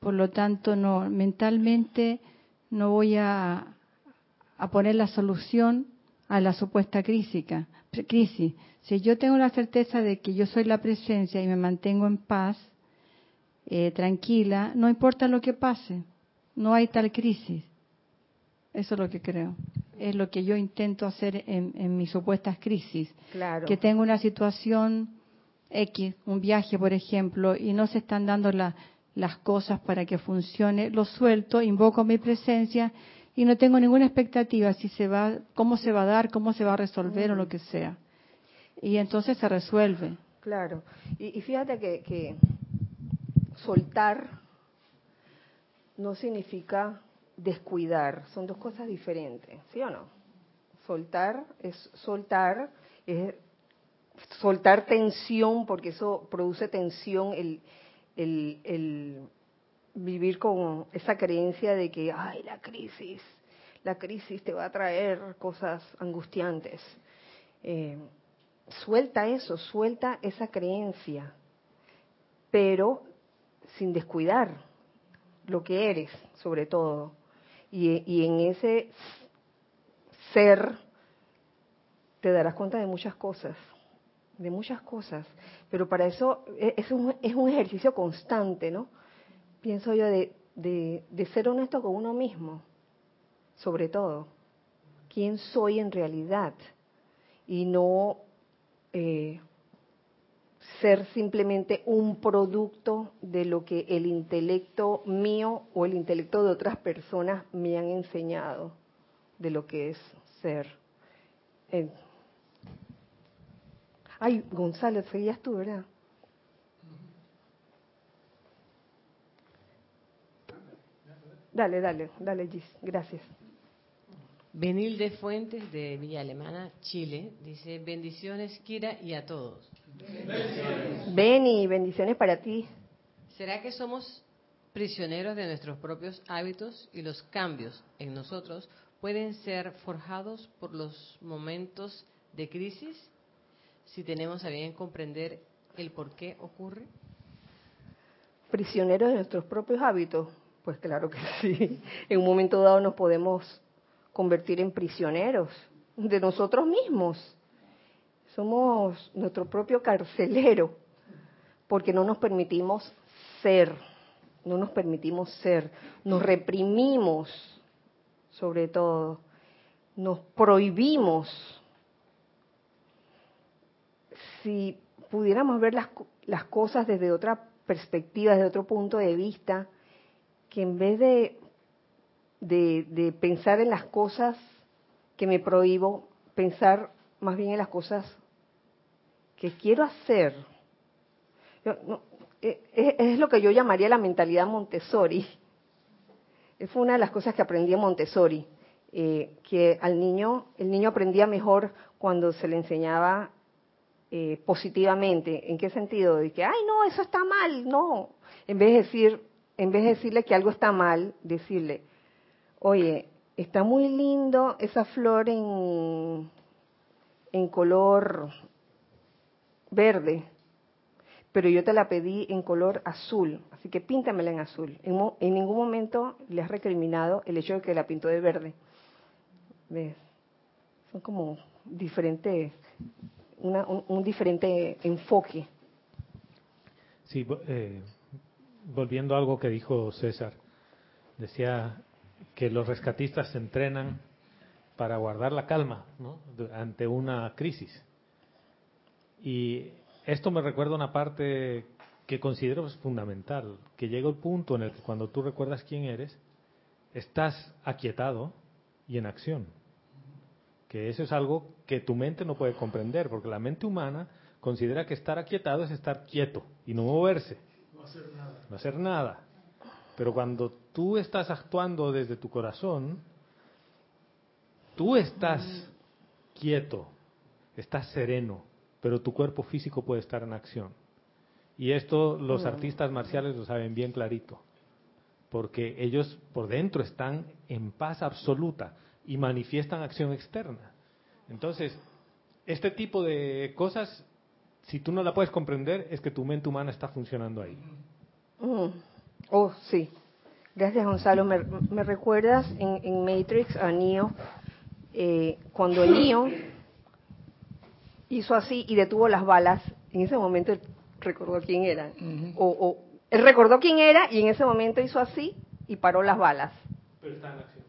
por lo tanto, no mentalmente no voy a, a poner la solución a la supuesta crisis. crisis. Si yo tengo la certeza de que yo soy la presencia y me mantengo en paz, eh, tranquila, no importa lo que pase, no hay tal crisis. Eso es lo que creo. Es lo que yo intento hacer en, en mis supuestas crisis. Claro. Que tengo una situación X, un viaje, por ejemplo, y no se están dando la, las cosas para que funcione, lo suelto, invoco mi presencia y no tengo ninguna expectativa si se va, cómo se va a dar, cómo se va a resolver o lo que sea. Y entonces se resuelve. Claro. Y, y fíjate que, que soltar no significa descuidar, son dos cosas diferentes, ¿sí o no? Soltar es soltar, es soltar tensión, porque eso produce tensión, el, el, el vivir con esa creencia de que, ay, la crisis, la crisis te va a traer cosas angustiantes. Eh, suelta eso, suelta esa creencia, pero sin descuidar lo que eres, sobre todo. Y, y en ese ser te darás cuenta de muchas cosas, de muchas cosas. Pero para eso e, es un, es un ejercicio constante, ¿no? Pienso yo de, de, ser honesto con uno mismo, sobre todo. ¿Quién soy en realidad? Y no eh, ser simplemente un producto de lo que el intelecto mío o el intelecto de otras personas me han enseñado de lo que es ser. Ay, Gonzalo, seguías tú, ¿verdad? Dale, dale, dale, Gis. Gracias. Benil de Fuentes de Villa Alemana, Chile, dice bendiciones Kira y a todos. Beni, bendiciones para ti. ¿Será que somos prisioneros de nuestros propios hábitos y los cambios en nosotros pueden ser forjados por los momentos de crisis si tenemos a bien comprender el por qué ocurre? Prisioneros de nuestros propios hábitos. Pues claro que <laughs> sí. En un momento dado nos podemos convertir en prisioneros de nosotros mismos. Somos nuestro propio carcelero porque no nos permitimos ser, no nos permitimos ser, nos reprimimos sobre todo, nos prohibimos. Si pudiéramos ver las, las cosas desde otra perspectiva, desde otro punto de vista, que en vez de, de, de pensar en las cosas que me prohíbo, pensar más bien en las cosas que quiero hacer. Yo, no, es, es, lo que yo llamaría la mentalidad Montessori. Fue una de las cosas que aprendí en Montessori, eh, que al niño, el niño aprendía mejor cuando se le enseñaba eh, positivamente. ¿En qué sentido? De que, ay, no, eso está mal, no. En vez de decir, en vez de decirle que algo está mal, decirle, oye, está muy lindo esa flor en, en color verde, pero yo te la pedí en color azul, así que píntamela en azul. En, en, ningún momento le has recriminado el hecho de que la pintó de verde. ¿Ves? Son como diferentes, una, un, un, diferente enfoque. Sí, eh, volviendo a algo que dijo César, decía que los rescatistas se entrenan para guardar la calma ante una crisis. Y esto me recuerda una parte que considero es fundamental, que llega el punto en el que cuando tú recuerdas quién eres, estás aquietado y en acción. Que eso es algo que tu mente no puede comprender, porque la mente humana considera que estar aquietado es estar quieto y no moverse. No hacer nada. No hacer nada. Pero cuando tú estás actuando desde tu corazón, tú estás quieto, estás sereno, pero tu cuerpo físico puede estar en acción. Y esto los artistas marciales lo saben bien clarito, porque ellos por dentro están en paz absoluta y manifiestan acción externa. Entonces, este tipo de cosas, si tú no la puedes comprender, es que tu mente humana está funcionando ahí. Mm. Oh, sí. Gracias, Gonzalo. Me, me recuerdas en, en, Matrix a Neo, eh, cuando Neo hizo así y detuvo las balas, en ese momento él recordó quién era. Uh -huh. o, o, él recordó quién era y en ese momento hizo así y paró las balas. Pero está en acción.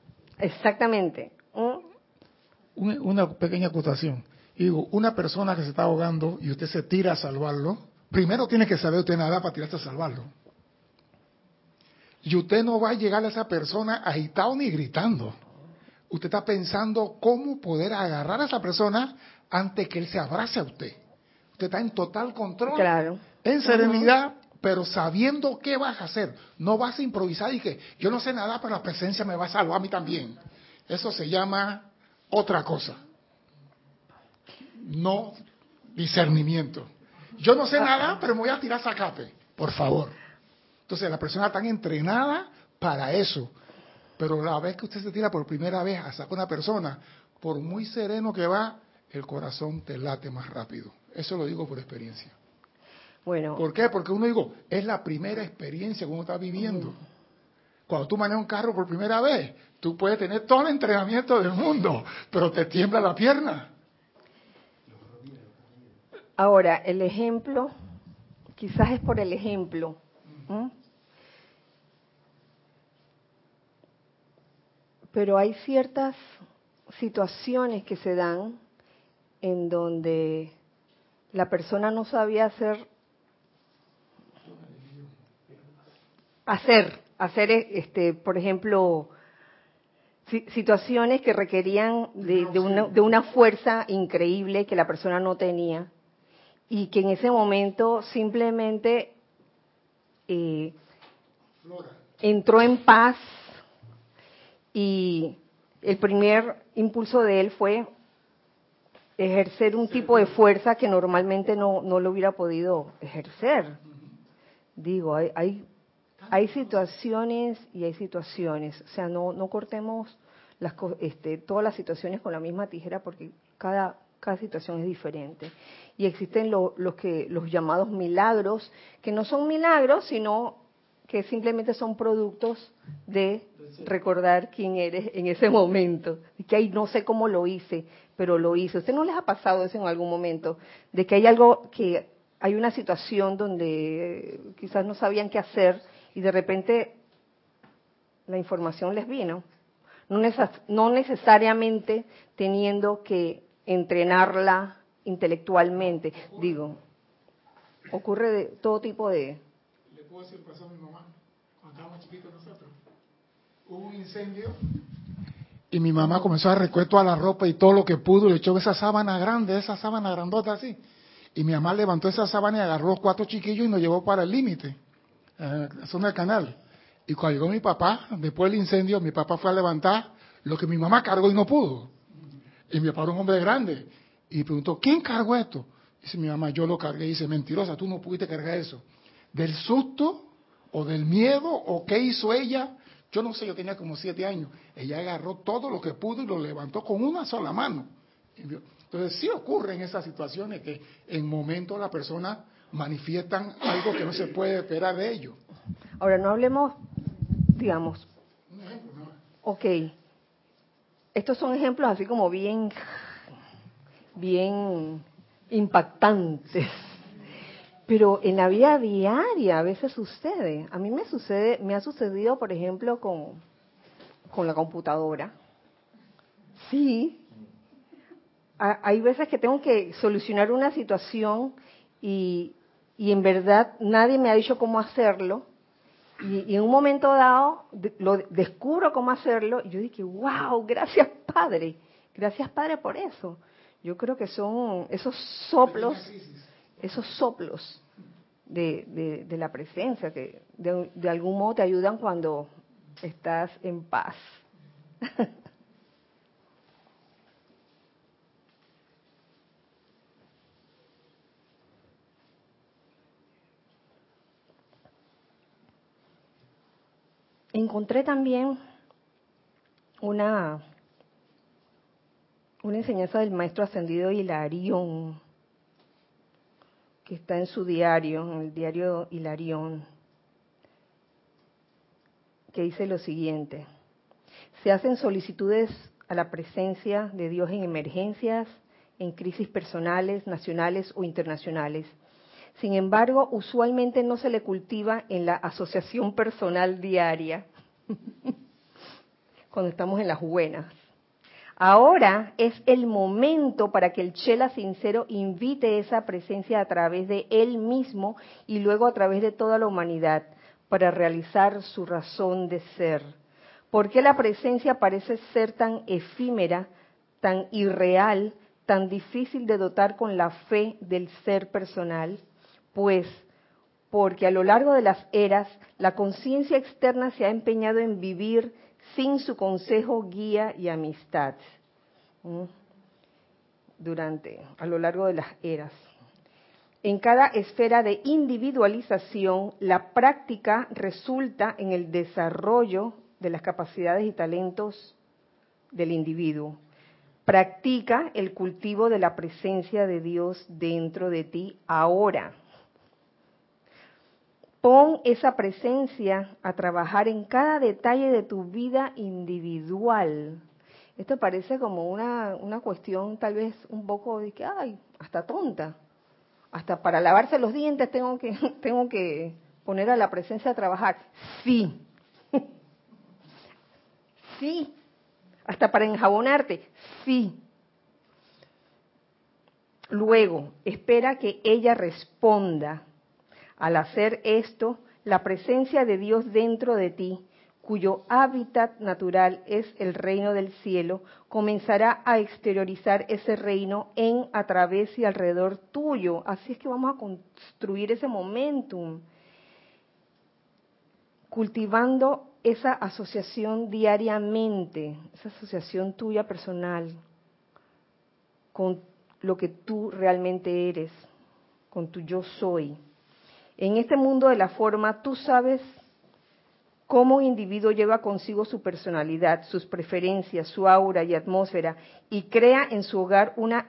Exactamente. ¿Mm? Una, pequeña acotación. Digo, una persona que se está ahogando y usted se tira a salvarlo, primero tiene que saber usted nada para tirarse a salvarlo. Y usted no va a llegar a esa persona agitado ni gritando. Usted está pensando cómo poder agarrar a esa persona antes que él se abrace a usted. Usted está en total control, claro. en serenidad, uh -huh. Pero sabiendo qué vas a hacer. No vas a improvisar y que yo no sé nada, pero la presencia me va a salvar a mí también. Eso se llama otra cosa. No discernimiento. Yo no sé nada, pero me voy a tirar zacate, por favor. Entonces la persona está entrenada para eso. Pero la vez que usted se tira por primera vez a sacar una persona, por muy sereno que va, el corazón te late más rápido. Eso lo digo por experiencia. Bueno. ¿Por qué? Porque uno digo, es la primera experiencia que uno está viviendo. Cuando tú manejas un carro por primera vez, tú puedes tener todo el entrenamiento del mundo, pero te tiembla la pierna. Ahora, el ejemplo, quizás es por el ejemplo. Pero hay ciertas situaciones que se dan en donde la persona no sabía hacer hacer hacer este por ejemplo situaciones que requerían de, una, de, una, fuerza increíble que la persona no tenía y que en ese momento simplemente eh, entró en paz y el primer impulso de él fue ejercer un tipo de fuerza que normalmente no, no lo hubiera podido ejercer. Digo, hay, hay, hay situaciones y hay situaciones. O sea, no, no cortemos las, este, todas las situaciones con la misma tijera porque cada, cada situación es diferente. Y existen los, que, los llamados milagros, que no son milagros, sino que simplemente son productos de recordar quién eres en ese momento. Y que ahí no sé cómo lo hice, pero lo hice. ¿Usted no les ha pasado eso en algún momento? De que hay algo que hay una situación donde quizás no sabían qué hacer y de repente la información les vino. No, no necesariamente teniendo que entrenarla intelectualmente. Digo, ocurre de todo tipo de, puedo decir pasó a mi mamá cuando estábamos chiquitos nosotros. Hubo un incendio y mi mamá comenzó a recoger toda la ropa y todo lo que pudo, le echó esa sábana grande, esa sábana grandota así. Y mi mamá levantó esa sábana y agarró cuatro chiquillos y nos llevó para el límite, la zona del canal. Y cuando llegó mi papá, después del incendio, mi papá fue a levantar lo que mi mamá cargó y no pudo. Y mi papá era un hombre grande. Y preguntó, ¿quién cargó esto? Dice mi mamá, yo lo cargué. Y dice, mentirosa, tú no pudiste cargar eso del susto o del miedo o qué hizo ella. Yo no sé, yo tenía como siete años. Ella agarró todo lo que pudo y lo levantó con una sola mano. Entonces sí ocurre en esas situaciones que en momentos la persona manifiestan algo que no se puede esperar de ellos. Ahora no hablemos, digamos. Ok. Estos son ejemplos así como bien, bien impactantes pero en la vida diaria a veces sucede. A mí me sucede, me ha sucedido, por ejemplo, con, con la computadora. Sí. hay veces que tengo que solucionar una situación y, y en verdad nadie me ha dicho cómo hacerlo. Y, y, en un momento dado lo descubro cómo hacerlo y yo dije, wow, gracias Padre, gracias Padre por eso. Yo creo que son esos soplos esos soplos de, de, la presencia que de, algún modo te ayudan cuando estás en paz. <laughs> Encontré también una, una enseñanza del maestro ascendido Hilarión que está en su diario, en el diario Hilarión, que dice lo siguiente. Se hacen solicitudes a la presencia de Dios en emergencias, en crisis personales, nacionales o internacionales. Sin embargo, usualmente no se le cultiva en la asociación personal diaria, <laughs> cuando estamos en las buenas. Ahora es el momento para que el Chela sincero invite esa presencia a través de él mismo y luego a través de toda la humanidad para realizar su razón de ser. ¿Por qué la presencia parece ser tan efímera, tan irreal, tan difícil de dotar con la fe del ser personal? Pues porque a lo largo de las eras la conciencia externa se ha empeñado en vivir sin su consejo, guía y amistad. Durante a lo largo de las eras. En cada esfera de individualización, la práctica resulta en el desarrollo de las capacidades y talentos del individuo. Practica el cultivo de la presencia de Dios dentro de ti ahora. Pon esa presencia a trabajar en cada detalle de tu vida individual. Esto parece como una, una cuestión tal vez un poco de que, ay, hasta tonta hasta para lavarse los dientes tengo que, <laughs> tengo que poner a la presencia a trabajar. Sí. <laughs> Sí. Hasta para enjabonarte. Sí. Luego, espera que ella responda. Al hacer esto, la presencia de Dios dentro de ti cuyo hábitat natural es el reino del cielo, comenzará a exteriorizar ese reino en, a través y alrededor tuyo. Así es que vamos a construir ese momentum, cultivando esa asociación diariamente, esa asociación tuya personal con lo que tú realmente eres, con tu yo soy. En este mundo de la forma, tú sabes cómo un individuo lleva consigo su personalidad, sus preferencias, su aura y atmósfera y crea en su hogar una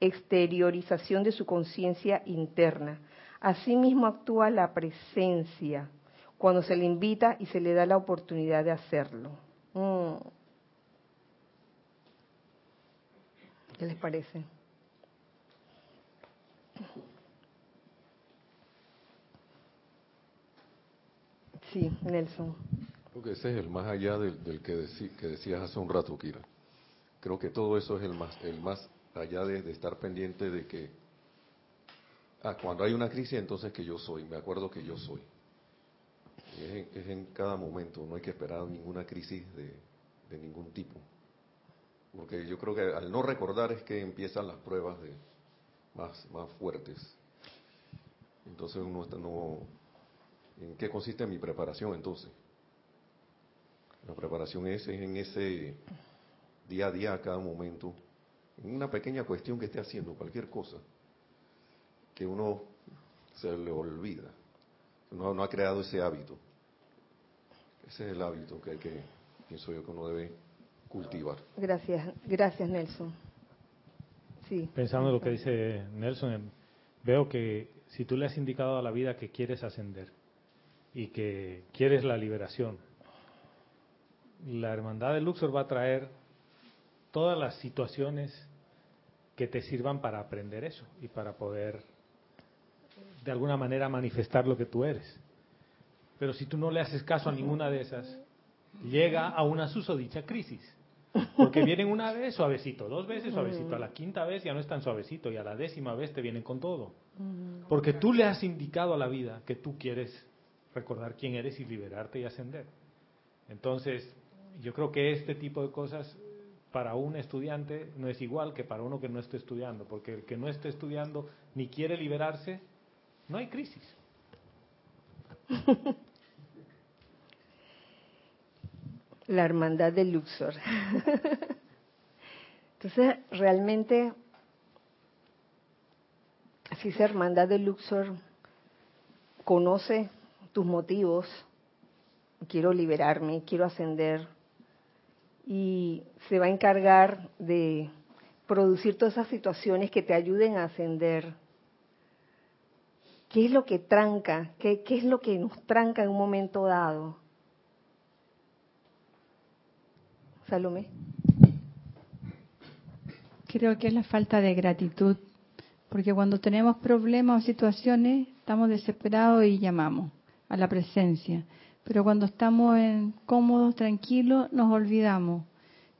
exteriorización de su conciencia interna. Asimismo actúa la presencia cuando se le invita y se le da la oportunidad de hacerlo. Mm. ¿Qué les parece? Sí, Nelson. Creo que ese es el más allá del, que, decías hace un rato, Kira. Creo que todo eso es el más, el más allá de, estar pendiente de que, ah, cuando hay una crisis, entonces que yo soy, me acuerdo que yo soy. Es en, cada momento, no hay que esperar ninguna crisis de, de ningún tipo. Porque yo creo que al no recordar es que empiezan las pruebas de más, más fuertes. Entonces uno está, no, ¿En qué consiste mi preparación entonces? La preparación es, en ese día a día, a cada momento, en una pequeña cuestión que esté haciendo, cualquier cosa, que uno se le olvida. Uno no ha creado ese hábito. Ese es el hábito que hay que, pienso yo, que uno debe cultivar. Gracias, gracias Nelson. Sí. Pensando en lo que dice Nelson, veo que si tú le has indicado a la vida que quieres ascender, y que quieres la liberación. La hermandad de Luxor va a traer todas las situaciones que te sirvan para aprender eso y para poder de alguna manera manifestar lo que tú eres. Pero si tú no le haces caso a ninguna de esas, llega a una susodicha crisis. Porque vienen una vez suavecito, dos veces suavecito, a la quinta vez ya no es tan suavecito y a la décima vez te vienen con todo. Porque tú le has indicado a la vida que tú quieres recordar quién eres y liberarte y ascender. Entonces, yo creo que este tipo de cosas para un estudiante no es igual que para uno que no esté estudiando, porque el que no esté estudiando ni quiere liberarse, no hay crisis. <laughs> La hermandad de Luxor. <laughs> Entonces, realmente, si esa hermandad de Luxor conoce tus motivos, quiero liberarme, quiero ascender, y se va a encargar de producir todas esas situaciones que te ayuden a ascender. ¿Qué es lo que tranca? ¿Qué, es lo que nos tranca en un momento dado? Salomé. Creo que es la falta de gratitud, porque cuando tenemos problemas o situaciones, estamos desesperados y llamamos a la presencia. Pero cuando estamos en, cómodos, tranquilos, nos olvidamos.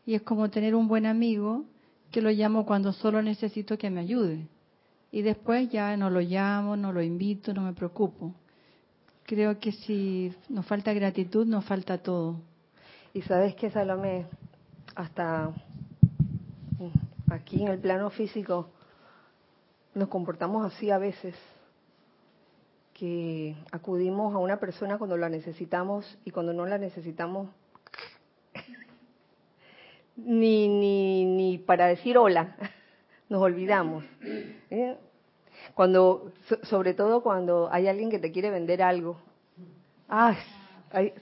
Y es como tener un buen amigo que lo llamo cuando solo necesito que me ayude. Y después ya no lo llamo, no lo invito, no me preocupo. Creo que si nos falta gratitud, nos falta todo. Y sabes que, Salomé, hasta aquí en el plano físico nos comportamos así a veces que acudimos a una persona cuando la necesitamos y cuando no la necesitamos, <laughs> ni, ni, ni para decir hola, <laughs> nos olvidamos. ¿eh? Cuando, sobre todo cuando hay alguien que te quiere vender algo. Ay,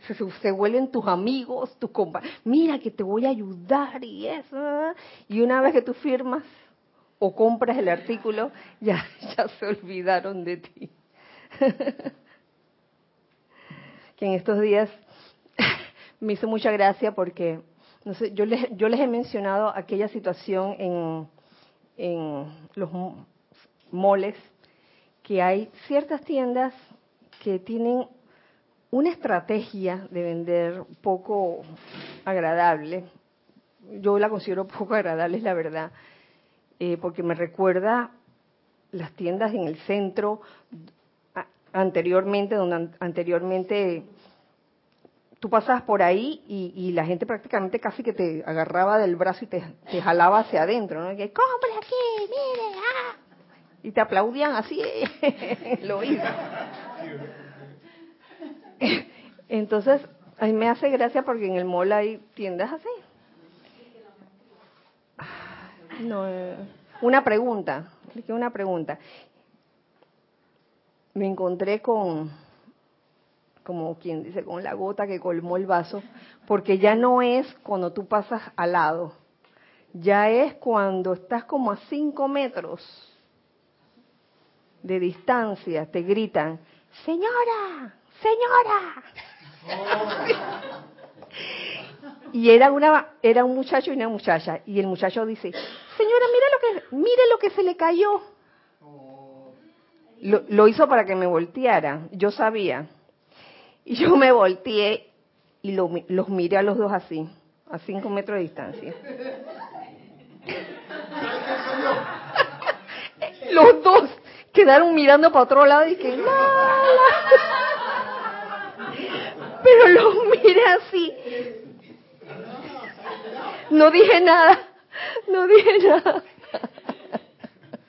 se, se, vuelven tus amigos, tus compañeros. Mira que te voy a ayudar y eso. Y una vez que tú firmas o compras el artículo, ya, <laughs> ya se olvidaron de ti. <laughs> que en estos días <laughs> me hizo mucha gracia porque no sé, yo les, yo les he mencionado aquella situación en, en los moles que hay ciertas tiendas que tienen una estrategia de vender poco agradable. Yo la considero poco agradable, es la verdad, eh, porque me recuerda las tiendas en el centro anteriormente, donde anteriormente tú pasabas por ahí y, la gente prácticamente casi que te agarraba del brazo y te, jalaba hacia adentro, ¿no? Que compre aquí, mire, ah. Y te aplaudían así, <laughs> lo hizo. <laughs> Entonces, a mí me hace gracia porque en el mall hay tiendas así. No, eh, una pregunta, una pregunta. Me encontré con, como quien dice, con la gota que colmó el vaso, porque ya no es cuando tú pasas al lado, ya es cuando estás como a cinco metros de distancia, te gritan, señora, señora. y era una era un muchacho y una muchacha y el muchacho dice, "Señora, mire lo que mire lo que se le cayó." Lo, lo hizo para que me volteara. Yo sabía. Y yo me volteé y lo, los miré a los dos así, a cinco metros de distancia. <laughs> los dos quedaron mirando para otro lado y que <laughs> pero los miré así. No dije nada, no dije nada.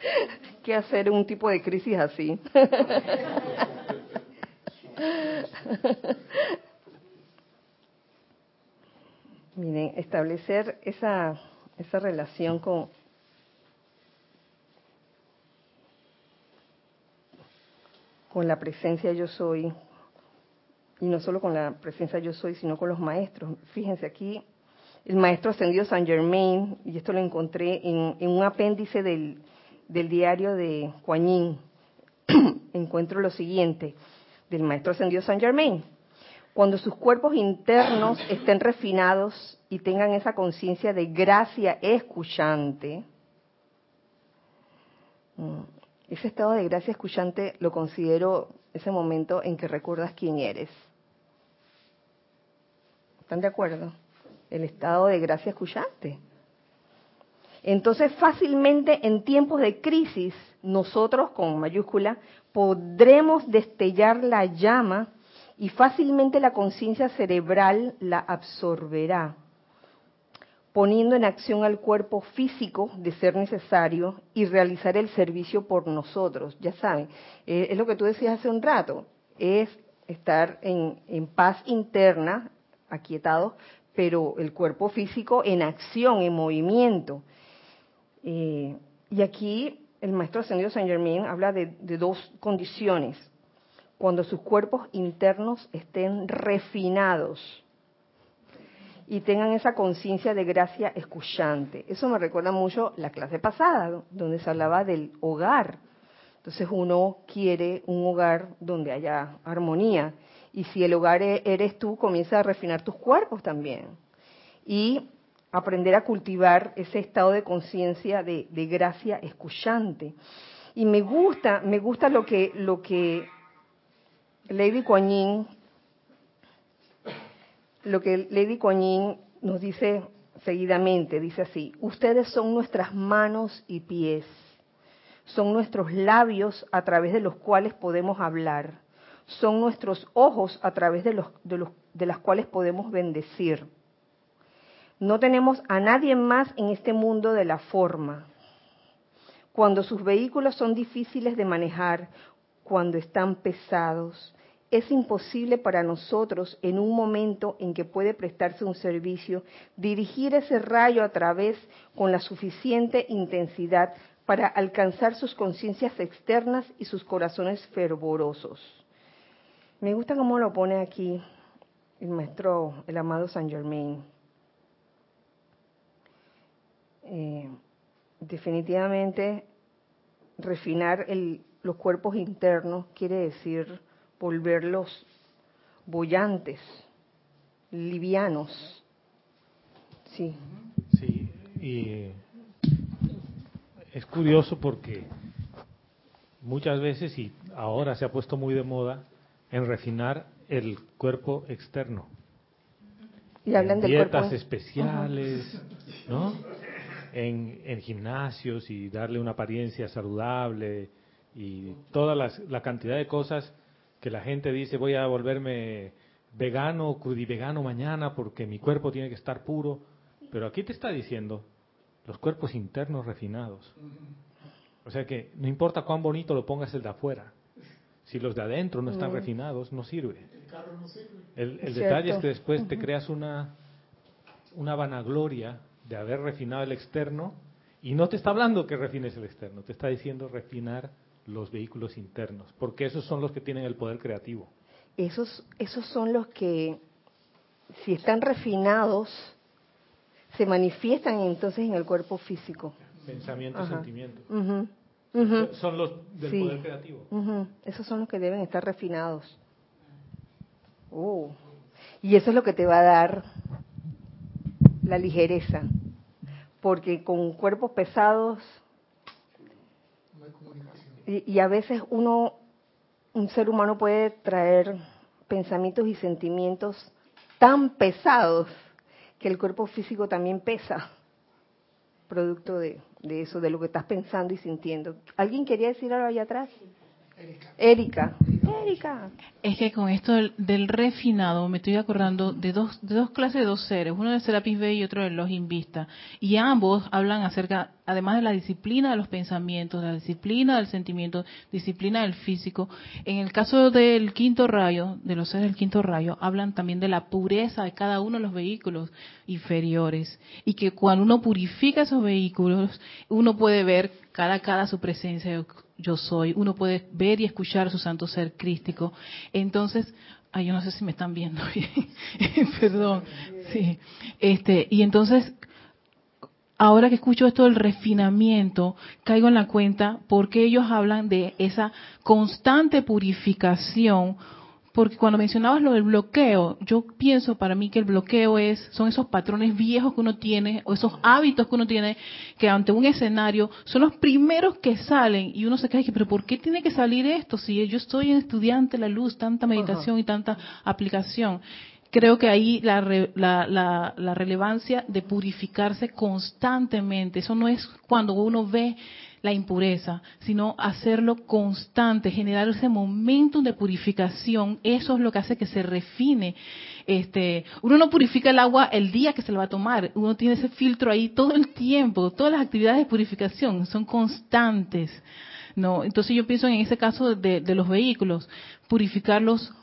<laughs> ¿Qué hacer un tipo de crisis así? <laughs> Miren, establecer esa, esa relación con, con la presencia yo soy, y no solo con la presencia yo soy, sino con los maestros. Fíjense aquí, el maestro ascendido Saint Germain, y esto lo encontré en, un apéndice del, del diario de Kuan <clears throat> encuentro lo siguiente, del maestro ascendido Saint Germain. Cuando sus cuerpos internos estén refinados y tengan esa conciencia de gracia escuchante, mm, ese estado de gracia escuchante lo considero ese momento en que recuerdas quién eres. ¿Están de acuerdo? El estado de gracia escuchante. Entonces fácilmente en tiempos de crisis, nosotros con mayúscula podremos destellar la llama y fácilmente la conciencia cerebral la absorberá poniendo en acción al cuerpo físico de ser necesario y realizar el servicio por nosotros. Ya saben, eh, es lo que tú decías hace un rato, es estar en, paz interna, aquietado, pero el cuerpo físico en acción, en movimiento. Eh, y aquí el maestro ascendido Saint Germain habla de dos condiciones. Cuando sus cuerpos internos estén refinados, y tengan esa conciencia de gracia escuchante. Eso me recuerda mucho la clase pasada, donde se hablaba del hogar. Entonces uno quiere un hogar donde haya armonía. Y si el hogar e-, eres tú, comienza a refinar tus cuerpos también. Y aprender a cultivar ese estado de conciencia de, gracia escuchante. Y me gusta, me gusta lo que, lo que Lady Kuan lo que Lady Kuan nos dice seguidamente, dice así, ustedes son nuestras manos y pies, son nuestros labios a través de los cuales podemos hablar, son nuestros ojos a través de, los, de, los, de las cuales podemos bendecir. No tenemos a nadie más en este mundo de la forma. Cuando sus vehículos son difíciles de manejar, cuando están pesados, es imposible para nosotros en un momento en que puede prestarse un servicio dirigir ese rayo a través con la suficiente intensidad para alcanzar sus conciencias externas y sus corazones fervorosos. Me gusta cómo lo pone aquí el maestro, el amado Saint Germain. Eh, definitivamente, refinar los cuerpos internos quiere decir volverlos bollantes, livianos. Sí. Sí, y es curioso porque muchas veces, y ahora se ha puesto muy de moda, en refinar el cuerpo externo. Y hablan en del dietas cuerpo. especiales, ¿no? En, en gimnasios y darle una apariencia saludable y toda las- la cantidad de cosas que la gente dice voy a volverme vegano, crudivegano mañana porque mi cuerpo tiene que estar puro. Pero aquí te está diciendo los cuerpos internos refinados. O sea que no importa cuán bonito lo pongas el de afuera. Si los de adentro no están Mm. refinados, no sirve. El, el detalle es que después te creas una, una vanagloria de haber refinado el externo y no te está hablando que refines el externo, te está diciendo refinar los vehículos internos, porque esos son los que tienen el poder creativo. Esos, esos son los que, si están refinados, se manifiestan entonces en el cuerpo físico. Pensamiento, sentimiento. Son los del Sí. poder creativo. ujú. Esos son los que deben estar refinados. Oh. Y eso es lo que te va a dar la ligereza. Porque con cuerpos pesados y, y a veces uno, un ser humano puede traer pensamientos y sentimientos tan pesados que el cuerpo físico también pesa, producto de, de eso, de lo que estás pensando y sintiendo. ¿Alguien quería decir algo allá atrás? Erika. Erika. Es que con esto del, refinado me estoy acordando de dos, clases de dos seres, uno de Serapis Bey y otro de los Invista. Y ambos hablan acerca, además de la disciplina de los pensamientos, de la disciplina del sentimiento, disciplina del físico. En el caso del quinto rayo, de los seres del quinto rayo, hablan también de la pureza de cada uno de los vehículos inferiores. Y que cuando uno purifica esos vehículos, uno puede ver cada cada su presencia yo soy, uno puede ver y escuchar su santo ser crístico. Entonces, ay, yo no sé si me están viendo <laughs> bien, perdón, sí, este, y entonces, ahora que escucho esto del refinamiento, caigo en la cuenta porque ellos hablan de esa constante purificación porque cuando mencionabas lo del bloqueo, yo pienso para mí que el bloqueo es son esos patrones viejos que uno tiene o esos hábitos que uno tiene que ante un escenario son los primeros que salen y uno se cae que pero ¿por qué tiene que salir esto si yo estoy en estudiante la luz, tanta meditación y tanta aplicación? Creo que ahí la, re, la, la, la relevancia de purificarse constantemente, eso no es cuando uno ve la impureza, sino hacerlo constante, generar ese momentum de purificación, eso es lo que hace que se refine. Este, uno no purifica el agua el día que se lo va a tomar, uno tiene ese filtro ahí todo el tiempo, todas las actividades de purificación son constantes. No, entonces yo pienso en ese caso de, de los vehículos, purificarlos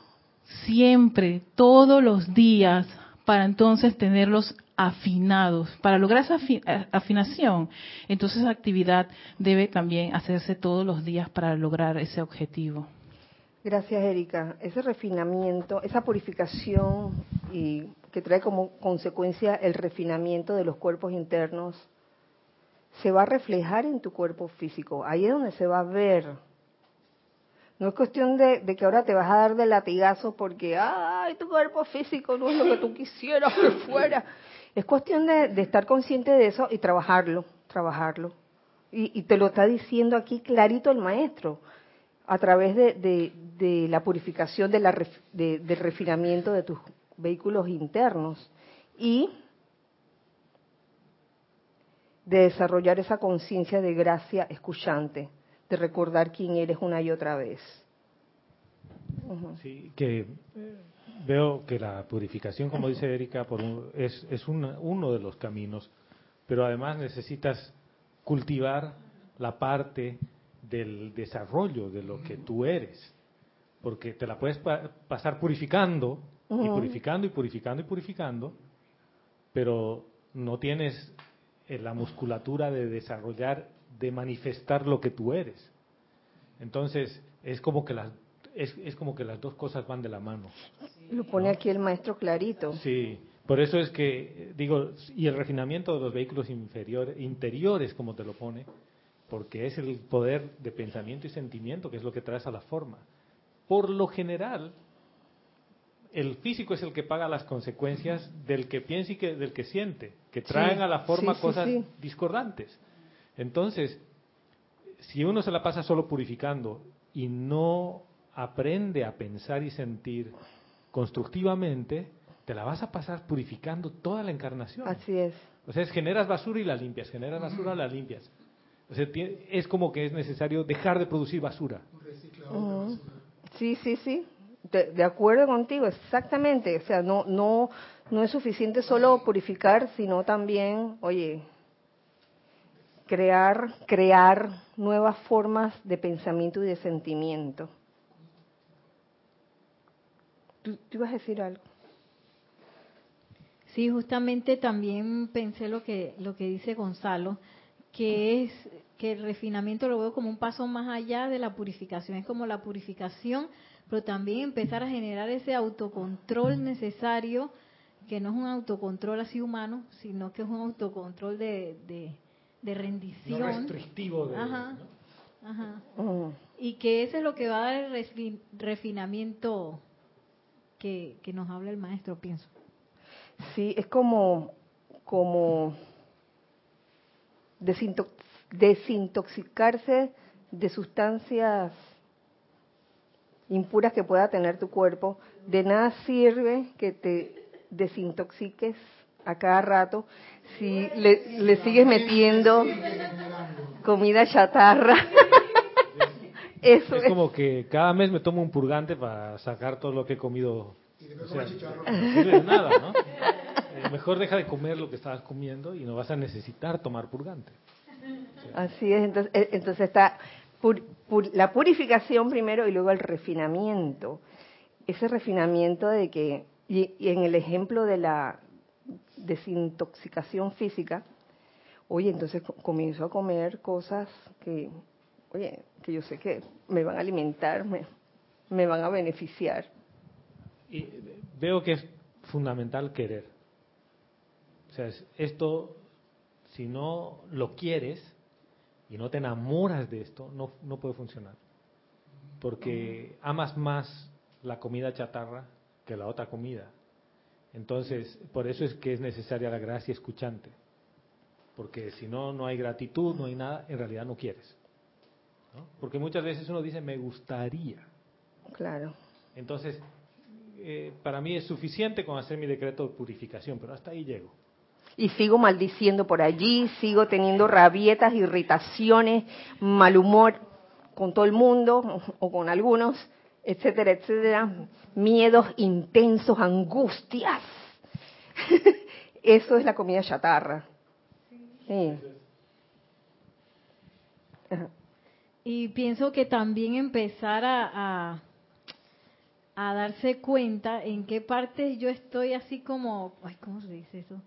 siempre, todos los días, para entonces tenerlos afinados. Para lograr esa afinación, entonces esa actividad debe también hacerse todos los días para lograr ese objetivo. Gracias, Erika. Ese refinamiento, esa purificación y que trae como consecuencia el refinamiento de los cuerpos internos, se va a reflejar en tu cuerpo físico. Ahí es donde se va a ver. No es cuestión de, de que ahora te vas a dar de latigazo porque, ay, tu cuerpo físico no es lo que tú quisieras que fuera. <laughs> Es cuestión de, de, estar consciente de eso y trabajarlo, trabajarlo. Y, y, te lo está diciendo aquí clarito el maestro, a través de, de, de la purificación, de la del refinamiento de tus vehículos internos y de desarrollar esa conciencia de gracia escuchante, de recordar quién eres una y otra vez. Sí, que veo que la purificación, como dice Erika, por un, es, es una, uno de los caminos, pero además necesitas cultivar la parte del desarrollo de lo que tú eres, porque te la puedes pa pasar purificando y purificando y purificando y purificando, pero no tienes la musculatura de desarrollar de manifestar lo que tú eres. Entonces, es como que las, es, es como que las dos cosas van de la mano. Lo pone aquí el maestro clarito. Sí, por eso es que, digo, y el refinamiento de los vehículos inferiores, interiores, como te lo pone, porque es el poder de pensamiento y sentimiento que es lo que traes a la forma. Por lo general, el físico es el que paga las consecuencias del que piensa y que, del que siente, que traen Sí, a la forma sí, cosas sí. discordantes. Entonces, si uno se la pasa solo purificando y no aprende a pensar y sentir constructivamente, te la vas a pasar purificando toda la encarnación. Así es. O sea, es generas basura y la limpias, generas basura y la limpias. O sea, es como que es necesario dejar de producir basura. Ujú. Sí, sí, sí. De, de acuerdo contigo, exactamente. O sea, no, no, no es suficiente solo purificar, sino también, oye, crear, crear nuevas formas de pensamiento y de sentimiento. ¿Tú, tú ibas a decir algo? Sí, justamente también pensé lo que lo que dice Gonzalo, que es que el refinamiento lo veo como un paso más allá de la purificación, es como la purificación, pero también empezar a generar ese autocontrol necesario, que no es un autocontrol así humano, sino que es un autocontrol de, de, de rendición. No restrictivo de... Ajá. ¿no? Ajá. Ujú. Y que eso es lo que va a dar el refin- refinamiento que, que nos habla el maestro, pienso. Sí, es como, como desintox- desintoxicarse de sustancias impuras que pueda tener tu cuerpo. De nada sirve que te desintoxiques a cada rato si le sigues metiendo comida chatarra. <laughs> Eso Es es, como que cada mes me tomo un purgante para sacar todo lo que he comido. O sea, no sirve de nada, ¿no? Eh, mejor deja de comer lo que estabas comiendo y no vas a necesitar tomar purgante. Así es, entonces, eh, entonces está pur- pur- la purificación primero y luego el refinamiento. Ese refinamiento de que, y, y en el ejemplo de la desintoxicación física, oye, entonces co- comienzo a comer cosas que, oye, que yo sé que me van a alimentar, me, van a beneficiar. Y veo que es fundamental querer. O sea, es- esto, si no lo quieres y no te enamoras de esto, no, no puede funcionar. Porque amas más la comida chatarra que la otra comida. Entonces, por eso es que es necesaria la gracia escuchante. Porque si no, no hay gratitud, no hay nada, en realidad no quieres. ¿No? Porque muchas veces uno dice, me gustaría. Claro. Entonces, eh, para mí es suficiente con hacer mi decreto de purificación, pero hasta ahí llego. y sigo maldiciendo por allí, sigo teniendo rabietas, irritaciones, mal humor con todo el mundo o con algunos, etcétera, etcétera, miedos intensos, angustias. <laughs> Eso es la comida chatarra. Sí. Ajá. Y pienso que también empezar a, a, a darse cuenta en qué parte yo estoy así como, ay, ¿cómo se dice eso?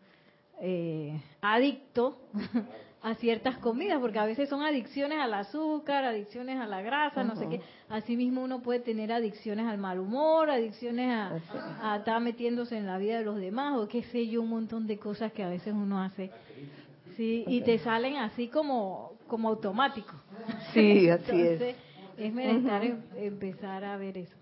Eh, adicto <laughs> a ciertas comidas, porque a veces son adicciones al azúcar, adicciones a la grasa, no sé qué. Asimismo uno puede tener adicciones al mal humor, adicciones a, a estar metiéndose en la vida de los demás, o qué sé yo, un montón de cosas que a veces uno hace. Sí, y te salen así como, como automático. Sí, así es. Entonces, es menester em- empezar a ver eso.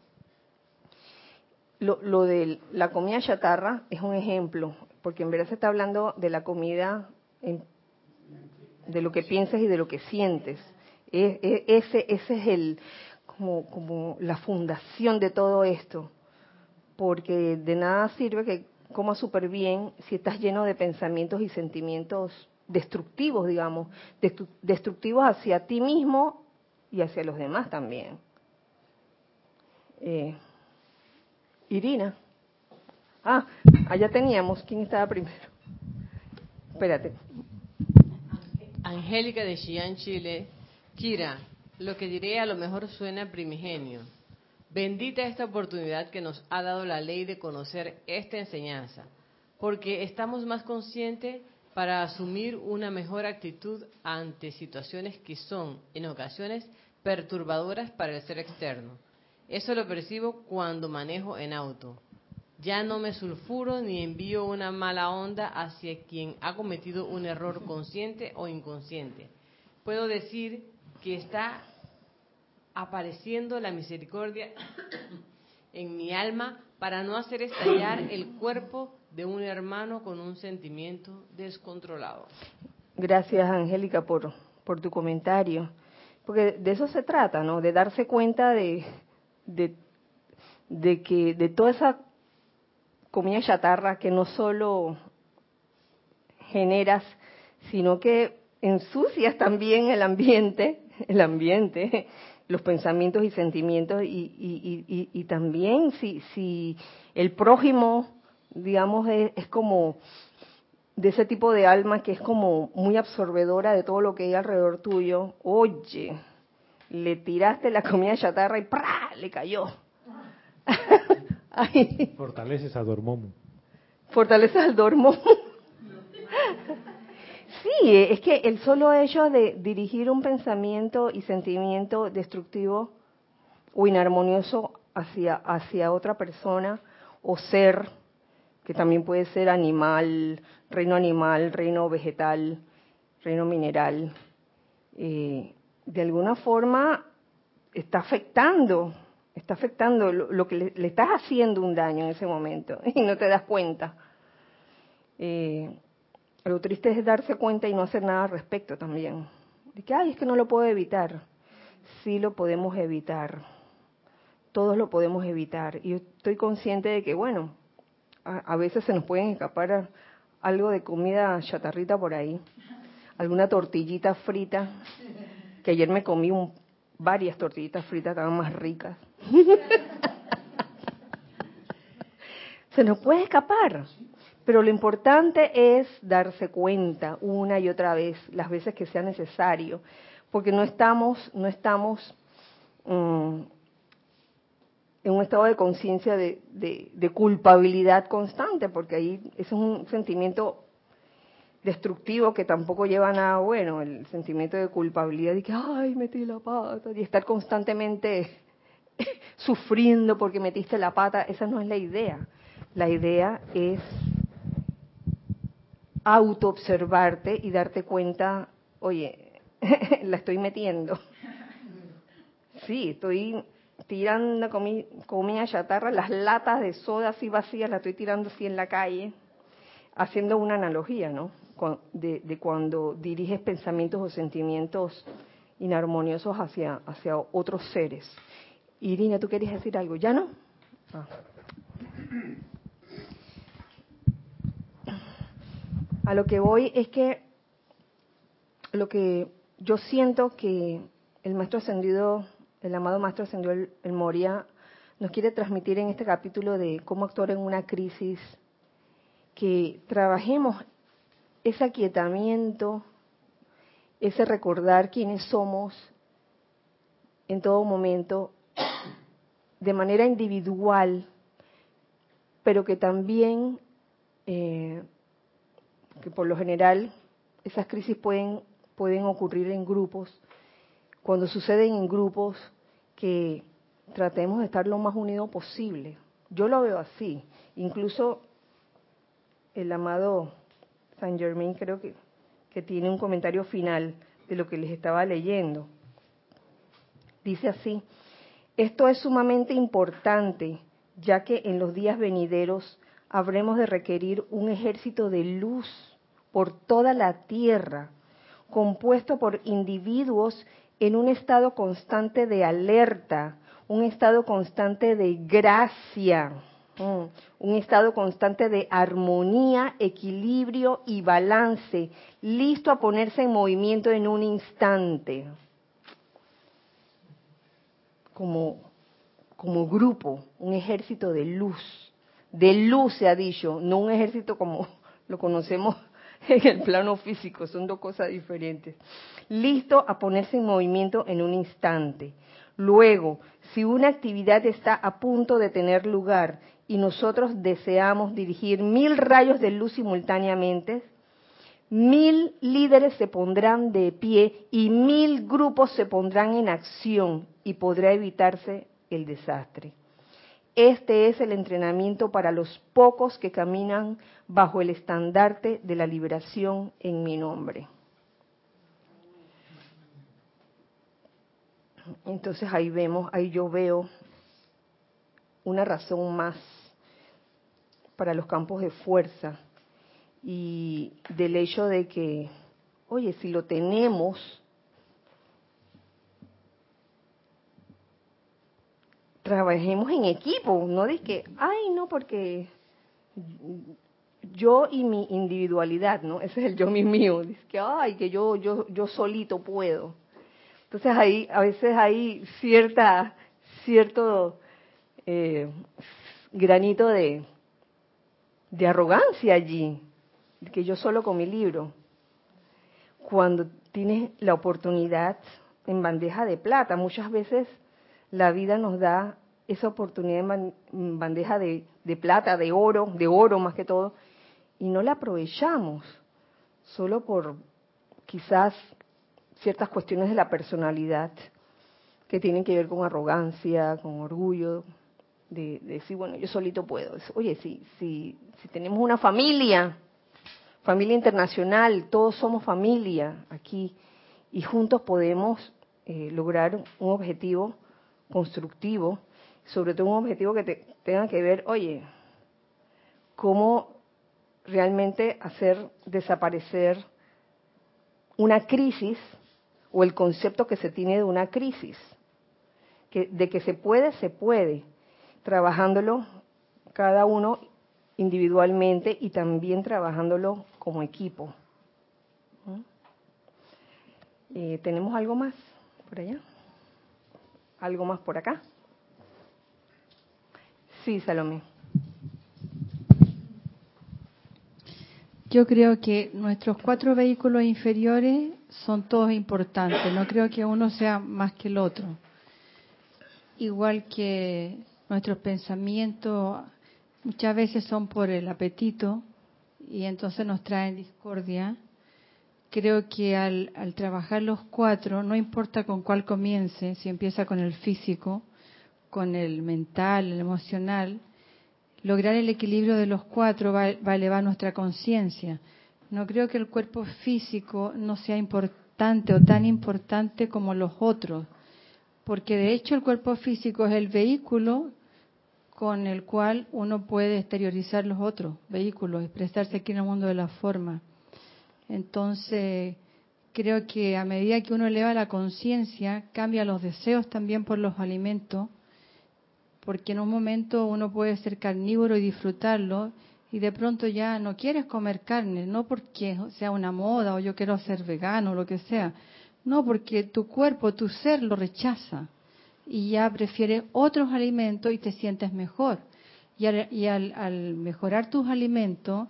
Lo, lo de la comida chatarra es un ejemplo, porque en verdad se está hablando de la comida, de lo que piensas y de lo que sientes. E- e- ese, ese es el como, como la fundación de todo esto, porque de nada sirve que comas súper bien si estás lleno de pensamientos y sentimientos destructivos, digamos, destru- destructivos hacia ti mismo y hacia los demás también. Eh, Irina. Ah, allá teníamos. ¿Quién estaba primero? Espérate. Angélica de Xi'an, Chile. Kira, lo que diré a lo mejor suena primigenio. Bendita esta oportunidad que nos ha dado la ley de conocer esta enseñanza, porque estamos más conscientes para asumir una mejor actitud ante situaciones que son, en ocasiones, perturbadoras para el ser externo. Eso lo percibo cuando manejo en auto. Ya no me sulfuro ni envío una mala onda hacia quien ha cometido un error <laughs> consciente o inconsciente. Puedo decir que está apareciendo la misericordia <coughs> en mi alma para no hacer estallar el cuerpo de un hermano con un sentimiento descontrolado. Gracias, Angélica, por, tu comentario. Porque de eso se trata, ¿no? De darse cuenta de, de, de que de toda esa comida chatarra que no solo generas, sino que ensucias también el ambiente, el ambiente, los pensamientos y sentimientos, y, y, y, y también si, si el prójimo, digamos, es, es, como de ese tipo de alma que es como muy absorbedora de todo lo que hay alrededor tuyo, oye, le tiraste la comida chatarra y ¡prá! le cayó. Fortaleces a Dormomu. Fortaleces al Dormomu. Sí, es que el solo hecho de dirigir un pensamiento y sentimiento destructivo o inarmonioso hacia, hacia otra persona o ser, que también puede ser animal, reino animal, reino vegetal, reino mineral, eh, de alguna forma está afectando, está afectando lo, que le, le, estás haciendo un daño en ese momento <laughs> y no te das cuenta. Eh, lo triste es darse cuenta y no hacer nada al respecto también. De que, ay, es que no lo puedo evitar. Sí lo podemos evitar. Todos lo podemos evitar. Y estoy consciente de que, bueno, a, veces se nos pueden escapar algo de comida chatarrita por ahí. Alguna tortillita frita. Que ayer me comí un, varias tortillitas fritas, estaban más ricas. <laughs> se nos puede escapar. Pero lo importante es darse cuenta una y otra vez, las veces que sea necesario, porque no estamos, no estamos um, en un estado de conciencia de, de, culpabilidad constante, porque ahí ese es un sentimiento destructivo que tampoco lleva nada bueno, el sentimiento de culpabilidad de que, ay, metí la pata, y estar constantemente <laughs> sufriendo porque metiste la pata, esa no es la idea. La idea es autoobservarte y darte cuenta, oye, <laughs> la estoy metiendo. <laughs> Sí, estoy tirando comi comida chatarra, las latas de soda así vacías las estoy tirando así en la calle, haciendo una analogía, ¿no? De, de cuando diriges pensamientos o sentimientos inarmoniosos hacia, hacia otros seres. Irina, ¿tú querías decir algo? ¿Ya no? Ah. A lo que voy es que lo que yo siento que el maestro ascendido, el amado maestro ascendido, el, el Moria, nos quiere transmitir en este capítulo de cómo actuar en una crisis, que trabajemos ese aquietamiento, ese recordar quiénes somos en todo momento, de manera individual, pero que también eh, que por lo general esas crisis pueden, pueden ocurrir en grupos. Cuando suceden en grupos, que tratemos de estar lo más unidos posible. Yo lo veo así. Incluso el amado Saint Germain creo que, que tiene un comentario final de lo que les estaba leyendo. Dice así, esto es sumamente importante, ya que en los días venideros habremos de requerir un ejército de luz por toda la tierra, compuesto por individuos en un estado constante de alerta, un estado constante de gracia, mm, un estado constante de armonía, equilibrio y balance, listo a ponerse en movimiento en un instante. Como, como grupo, un ejército de luz de luz se ha dicho, no un ejército como lo conocemos en el plano físico, son dos cosas diferentes. Listo a ponerse en movimiento en un instante. Luego, si una actividad está a punto de tener lugar y nosotros deseamos dirigir mil rayos de luz simultáneamente, Mil líderes se pondrán de pie y mil grupos se pondrán en acción y podrá evitarse el desastre. Este es el entrenamiento para los pocos que caminan bajo el estandarte de la liberación en mi nombre. Entonces ahí vemos, ahí yo veo una razón más para los campos de fuerza y del hecho de que, oye, si lo tenemos, trabajemos en equipo, no de que, ay, no, porque yo y mi individualidad, ¿no? Ese es el yo mío, dice que, ay, que yo, yo, yo solito puedo. Entonces ahí, a veces hay cierta, cierto eh, granito de, de arrogancia allí, que yo solo con mi libro. Cuando tienes la oportunidad en bandeja de plata, muchas veces la vida nos da esa oportunidad en bandeja de, de plata, de oro, de oro más que todo, y no la aprovechamos solo por quizás ciertas cuestiones de la personalidad que tienen que ver con arrogancia, con orgullo, de, decir, bueno, yo solito puedo. Oye, si, si, si tenemos una familia, familia internacional, todos somos familia aquí y juntos podemos eh, lograr un objetivo constructivo, sobre todo un objetivo que tenga que ver, oye, cómo realmente hacer desaparecer una crisis o el concepto que se tiene de una crisis. Que, de que se puede, se puede, trabajándolo cada uno individualmente y también trabajándolo como equipo. ¿Mm? Eh, ¿Tenemos algo más por allá? ¿Algo más por acá? Sí, Salomé. Yo creo que nuestros cuatro vehículos inferiores son todos importantes. No creo que uno sea más que el otro. Igual que nuestros pensamientos muchas veces son por el apetito y entonces nos traen discordia. Creo que al, al trabajar los cuatro, no importa con cuál comience, si empieza con el físico, con el mental, el emocional, lograr el equilibrio de los cuatro va, a elevar nuestra conciencia. No creo que el cuerpo físico no sea importante o tan importante como los otros, porque de hecho el cuerpo físico es el vehículo con el cual uno puede exteriorizar los otros vehículos, expresarse aquí en el mundo de la forma. Entonces, creo que a medida que uno eleva la conciencia, cambia los deseos también por los alimentos porque en un momento uno puede ser carnívoro y disfrutarlo y de pronto ya no quieres comer carne, no porque sea una moda o yo quiero ser vegano o lo que sea, no porque tu cuerpo, tu ser lo rechaza y ya prefiere otros alimentos y te sientes mejor. Y, al, al, mejorar tus alimentos,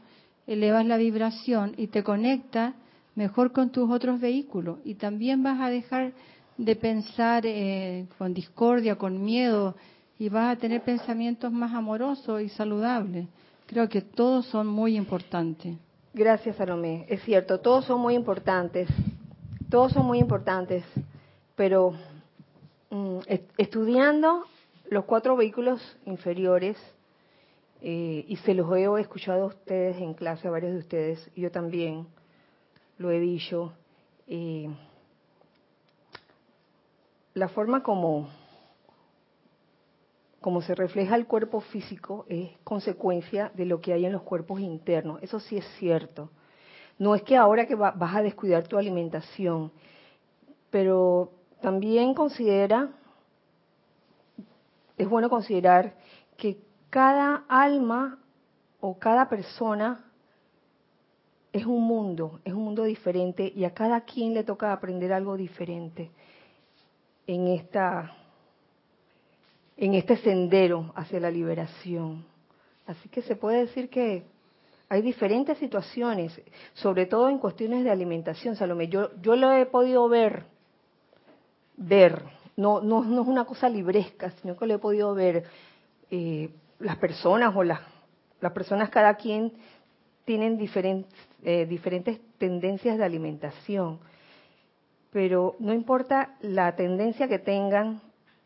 elevas la vibración y te conectas mejor con tus otros vehículos y también vas a dejar de pensar eh, con discordia, con miedo, y vas a tener pensamientos más amorosos y saludables. Creo que todos son muy importantes. Gracias, Salomé. Es cierto, todos son muy importantes. Todos son muy importantes. Pero mm, estudiando los cuatro vehículos inferiores, eh, y se los he escuchado a ustedes en clase, a varios de ustedes, yo también lo he dicho, eh, la forma como como se refleja el cuerpo físico, es consecuencia de lo que hay en los cuerpos internos. Eso sí es cierto. No es que ahora que vas a descuidar tu alimentación, pero también considera, es bueno considerar que cada alma o cada persona es un mundo, es un mundo diferente y a cada quien le toca aprender algo diferente en esta en este sendero hacia la liberación. Así que se puede decir que hay diferentes situaciones, sobre todo en cuestiones de alimentación, Salomé. Yo, yo lo he podido ver, ver, no, no, no es una cosa libresca, sino que lo he podido ver. Eh, las personas o las, las personas, cada quien tienen diferentes, eh, diferentes tendencias de alimentación, pero no importa la tendencia que tengan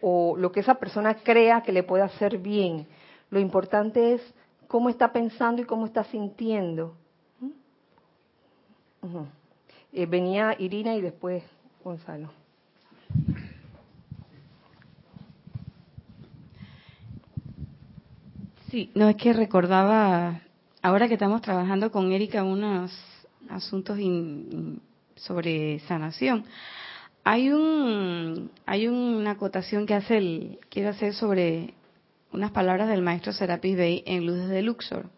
o lo que esa persona crea que le puede hacer bien, lo importante es cómo está pensando y cómo está sintiendo. Eh, venía Irina y después Gonzalo. Sí, no es que recordaba, ahora que estamos trabajando con Erika unos asuntos sobre sanación, hay un hay una acotación que hace el quiero hacer sobre unas palabras del maestro Serapis Bey en Luces de Luxor,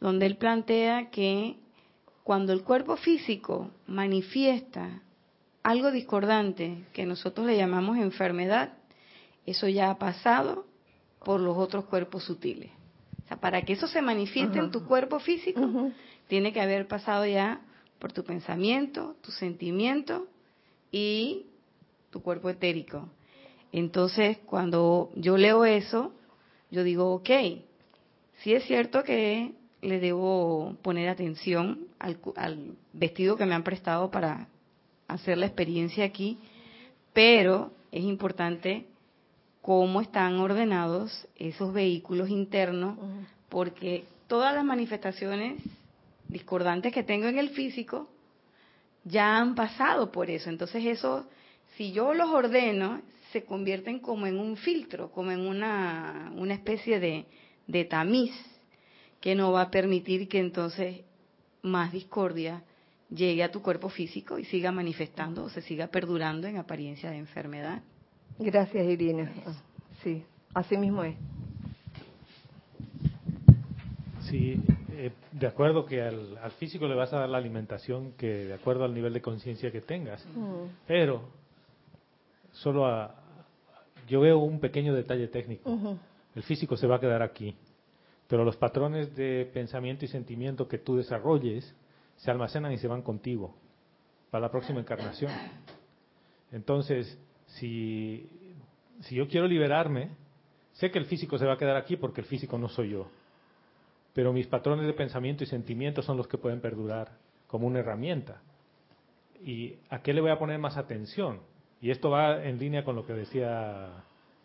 donde él plantea que cuando el cuerpo físico manifiesta algo discordante que nosotros le llamamos enfermedad, eso ya ha pasado por los otros cuerpos sutiles. O sea, para que eso se manifieste en tu cuerpo físico, tiene que haber pasado ya por tu pensamiento, tu sentimiento y tu cuerpo etérico. Entonces, cuando yo leo eso, yo digo, ok, sí es cierto que le debo poner atención al, al vestido que me han prestado para hacer la experiencia aquí, pero es importante cómo están ordenados esos vehículos internos, porque todas las manifestaciones discordantes que tengo en el físico ya han pasado por eso. Entonces eso, si yo los ordeno, se convierten como en un filtro, como en una, una especie de, de tamiz que no va a permitir que entonces más discordia llegue a tu cuerpo físico y siga manifestando o se siga perdurando en apariencia de enfermedad. Gracias, Irina. Sí, así mismo es. Sí, eh, de acuerdo que al, físico le vas a dar la alimentación que de acuerdo al nivel de conciencia que tengas. Mm. Pero solo a, yo veo un pequeño detalle técnico. El físico se va a quedar aquí, pero los patrones de pensamiento y sentimiento que tú desarrolles se almacenan y se van contigo para la próxima encarnación. Entonces, si, si yo quiero liberarme, sé que el físico se va a quedar aquí porque el físico no soy yo. Pero mis patrones de pensamiento y sentimiento son los que pueden perdurar como una herramienta. ¿Y a qué le voy a poner más atención? Y esto va en línea con lo que decía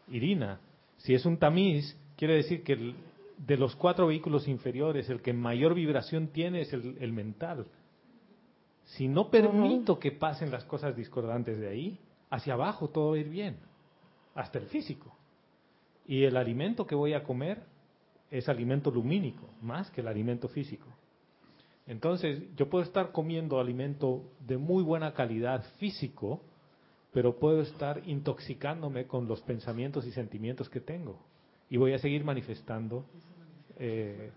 Irina. Si es un tamiz, quiere decir que de los cuatro vehículos inferiores, el que mayor vibración tiene es el, mental. Si no permito que pasen las cosas discordantes de ahí, hacia abajo todo va a ir bien, hasta el físico. Y el alimento que voy a comer es alimento lumínico, más que el alimento físico. Entonces, yo puedo estar comiendo alimento de muy buena calidad físico, pero puedo estar intoxicándome con los pensamientos y sentimientos que tengo. Y voy a seguir manifestando eh,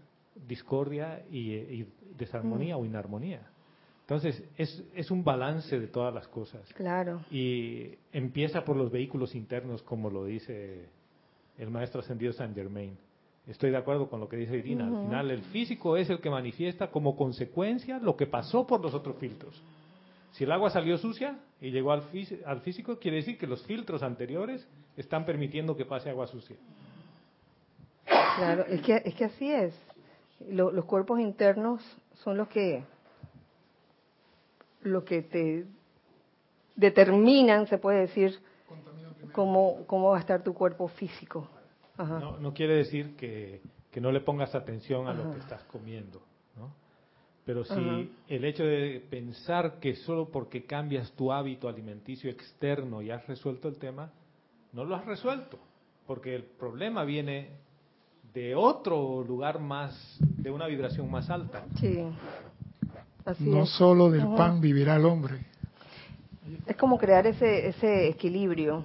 discordia y, desarmonía mm. o inarmonía. Entonces, es, es un balance de todas las cosas. Claro. Y empieza por los vehículos internos, como lo dice el maestro ascendido Saint Germain. Estoy de acuerdo con lo que dice Irina. Al final, el físico es el que manifiesta como consecuencia lo que pasó por los otros filtros. Si el agua salió sucia y llegó al, al físico, quiere decir que los filtros anteriores están permitiendo que pase agua sucia. Claro, es que, es que así es. los cuerpos internos son los que, lo que te determinan, se puede decir, cómo, cómo va a estar tu cuerpo físico. No, no, quiere decir que, que, no le pongas atención a lo que estás comiendo, ¿no? Pero si el hecho de pensar que solo porque cambias tu hábito alimenticio externo y has resuelto el tema, no lo has resuelto, porque el problema viene de otro lugar más, de una vibración más alta. Sí. no solo del pan vivirá el hombre. Es como crear ese, ese equilibrio.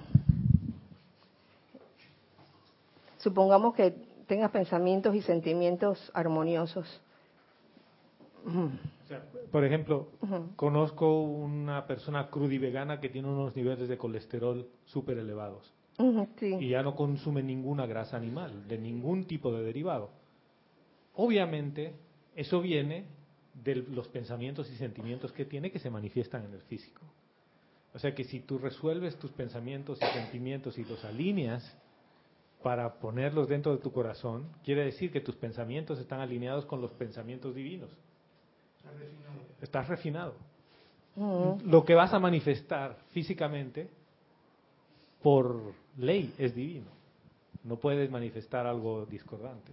Supongamos que tengas pensamientos y sentimientos armoniosos. Por ejemplo, conozco una persona vegana que tiene unos niveles de colesterol súper elevados. Y ya no consume ninguna grasa animal, de ningún tipo de derivado. Obviamente, eso viene de los pensamientos y sentimientos que tiene que se manifiestan en el físico. O sea que si tú resuelves tus pensamientos y sentimientos y los alineas, para ponerlos dentro de tu corazón, quiere decir que tus pensamientos están alineados con los pensamientos divinos. Estás refinado. Mm. Lo que vas a manifestar físicamente, por ley, es divino. No puedes manifestar algo discordante.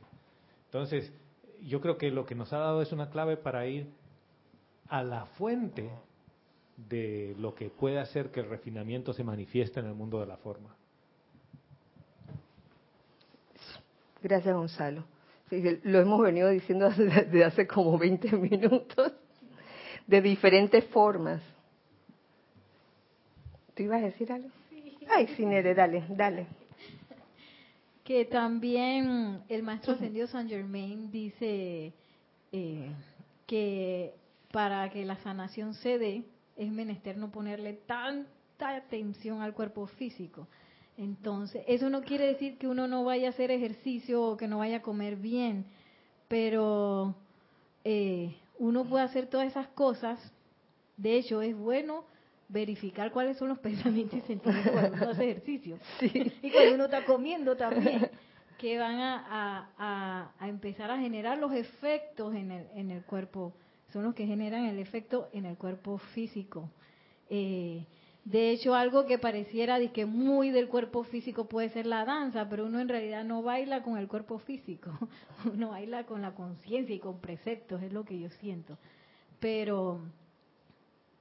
Entonces, yo creo que lo que nos ha dado es una clave para ir a la fuente de lo que puede hacer que el refinamiento se manifieste en el mundo de la forma. Gracias, Gonzalo. Lo hemos venido diciendo <laughs> desde hace como 20 minutos, de diferentes formas. ¿Tú ibas a decir algo? Ay, Nere, dale, dale. Que también el maestro ascendido San Germain dice eh, que para que la sanación se dé es menester no ponerle tanta atención al cuerpo físico. Entonces, eso no quiere decir que uno no vaya a hacer ejercicio o que no vaya a comer bien, pero eh, uno puede hacer todas esas cosas. De hecho, es bueno verificar cuáles son los <laughs> pensamientos y sentimientos cuando uno hace ejercicio. <laughs> Y cuando uno está comiendo también, que van a, a, a, empezar a generar los efectos en el, en el cuerpo, son los que generan el efecto en el cuerpo físico. Eh, de hecho, algo que pareciera de que muy del cuerpo físico puede ser la danza, pero uno en realidad no baila con el cuerpo físico, <laughs> uno baila con la conciencia y con preceptos, es lo que yo siento. Pero,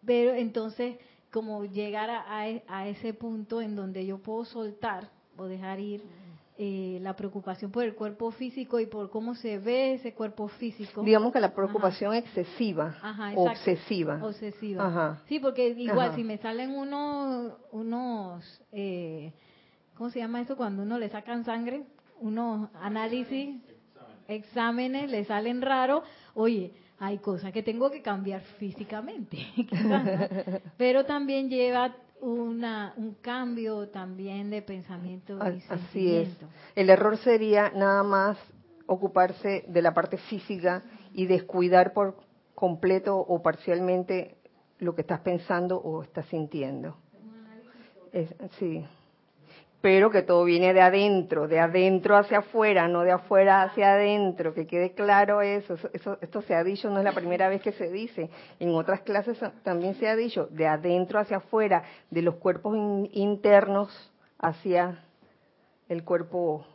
pero entonces, como llegar a, a ese punto en donde yo puedo soltar o dejar ir eh, la preocupación por el cuerpo físico y por cómo se ve ese cuerpo físico. Digamos que la preocupación excesiva, obsesiva. Obsesiva. Sí, porque igual si me salen unos, unos eh, ¿cómo se llama eso? Cuando uno le sacan sangre, unos análisis, exámenes, le salen raros, oye, hay cosas que tengo que cambiar físicamente, <laughs> <laughs> pero también lleva una, un cambio también de pensamiento y Así es. El error sería nada más ocuparse de la parte física y descuidar por completo o parcialmente lo que estás pensando o estás sintiendo. Es, sí pero que todo viene de adentro, de adentro hacia afuera, no de afuera hacia adentro, que quede claro eso. eso. Esto se ha dicho, no es la primera vez que se dice, en otras clases también se ha dicho, de adentro hacia afuera, de los cuerpos internos hacia el cuerpo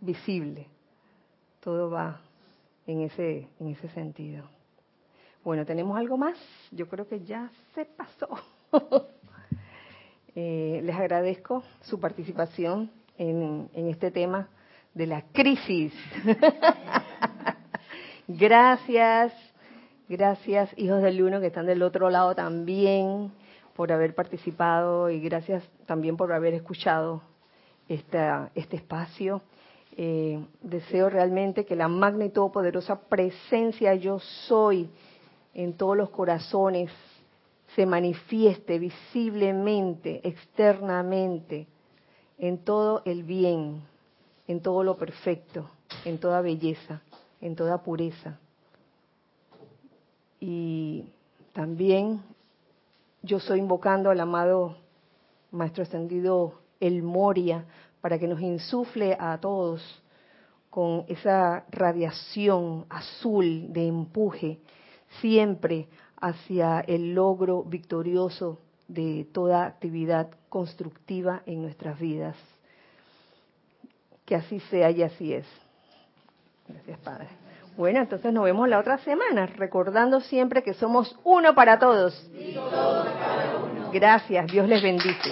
visible. Todo va en ese, en ese sentido. Bueno, ¿tenemos algo más? Yo creo que ya se pasó. <laughs> Eh, les agradezco su participación en, este tema de la crisis. <laughs> gracias, gracias hijos del uno que están del otro lado también por haber participado y gracias también por haber escuchado esta, este espacio. Eh, deseo realmente que la magna y todopoderosa presencia yo soy en todos los corazones se manifieste visiblemente, externamente, en todo el bien, en todo lo perfecto, en toda belleza, en toda pureza. Y también yo estoy invocando al amado Maestro Ascendido El Moria para que nos insufle a todos con esa radiación azul de empuje siempre hacia el logro victorioso de toda actividad constructiva en nuestras vidas. Que así sea y así es. Gracias, Padre. Bueno, entonces nos vemos la otra semana, recordando siempre que somos uno para todos. Gracias, Dios les bendice.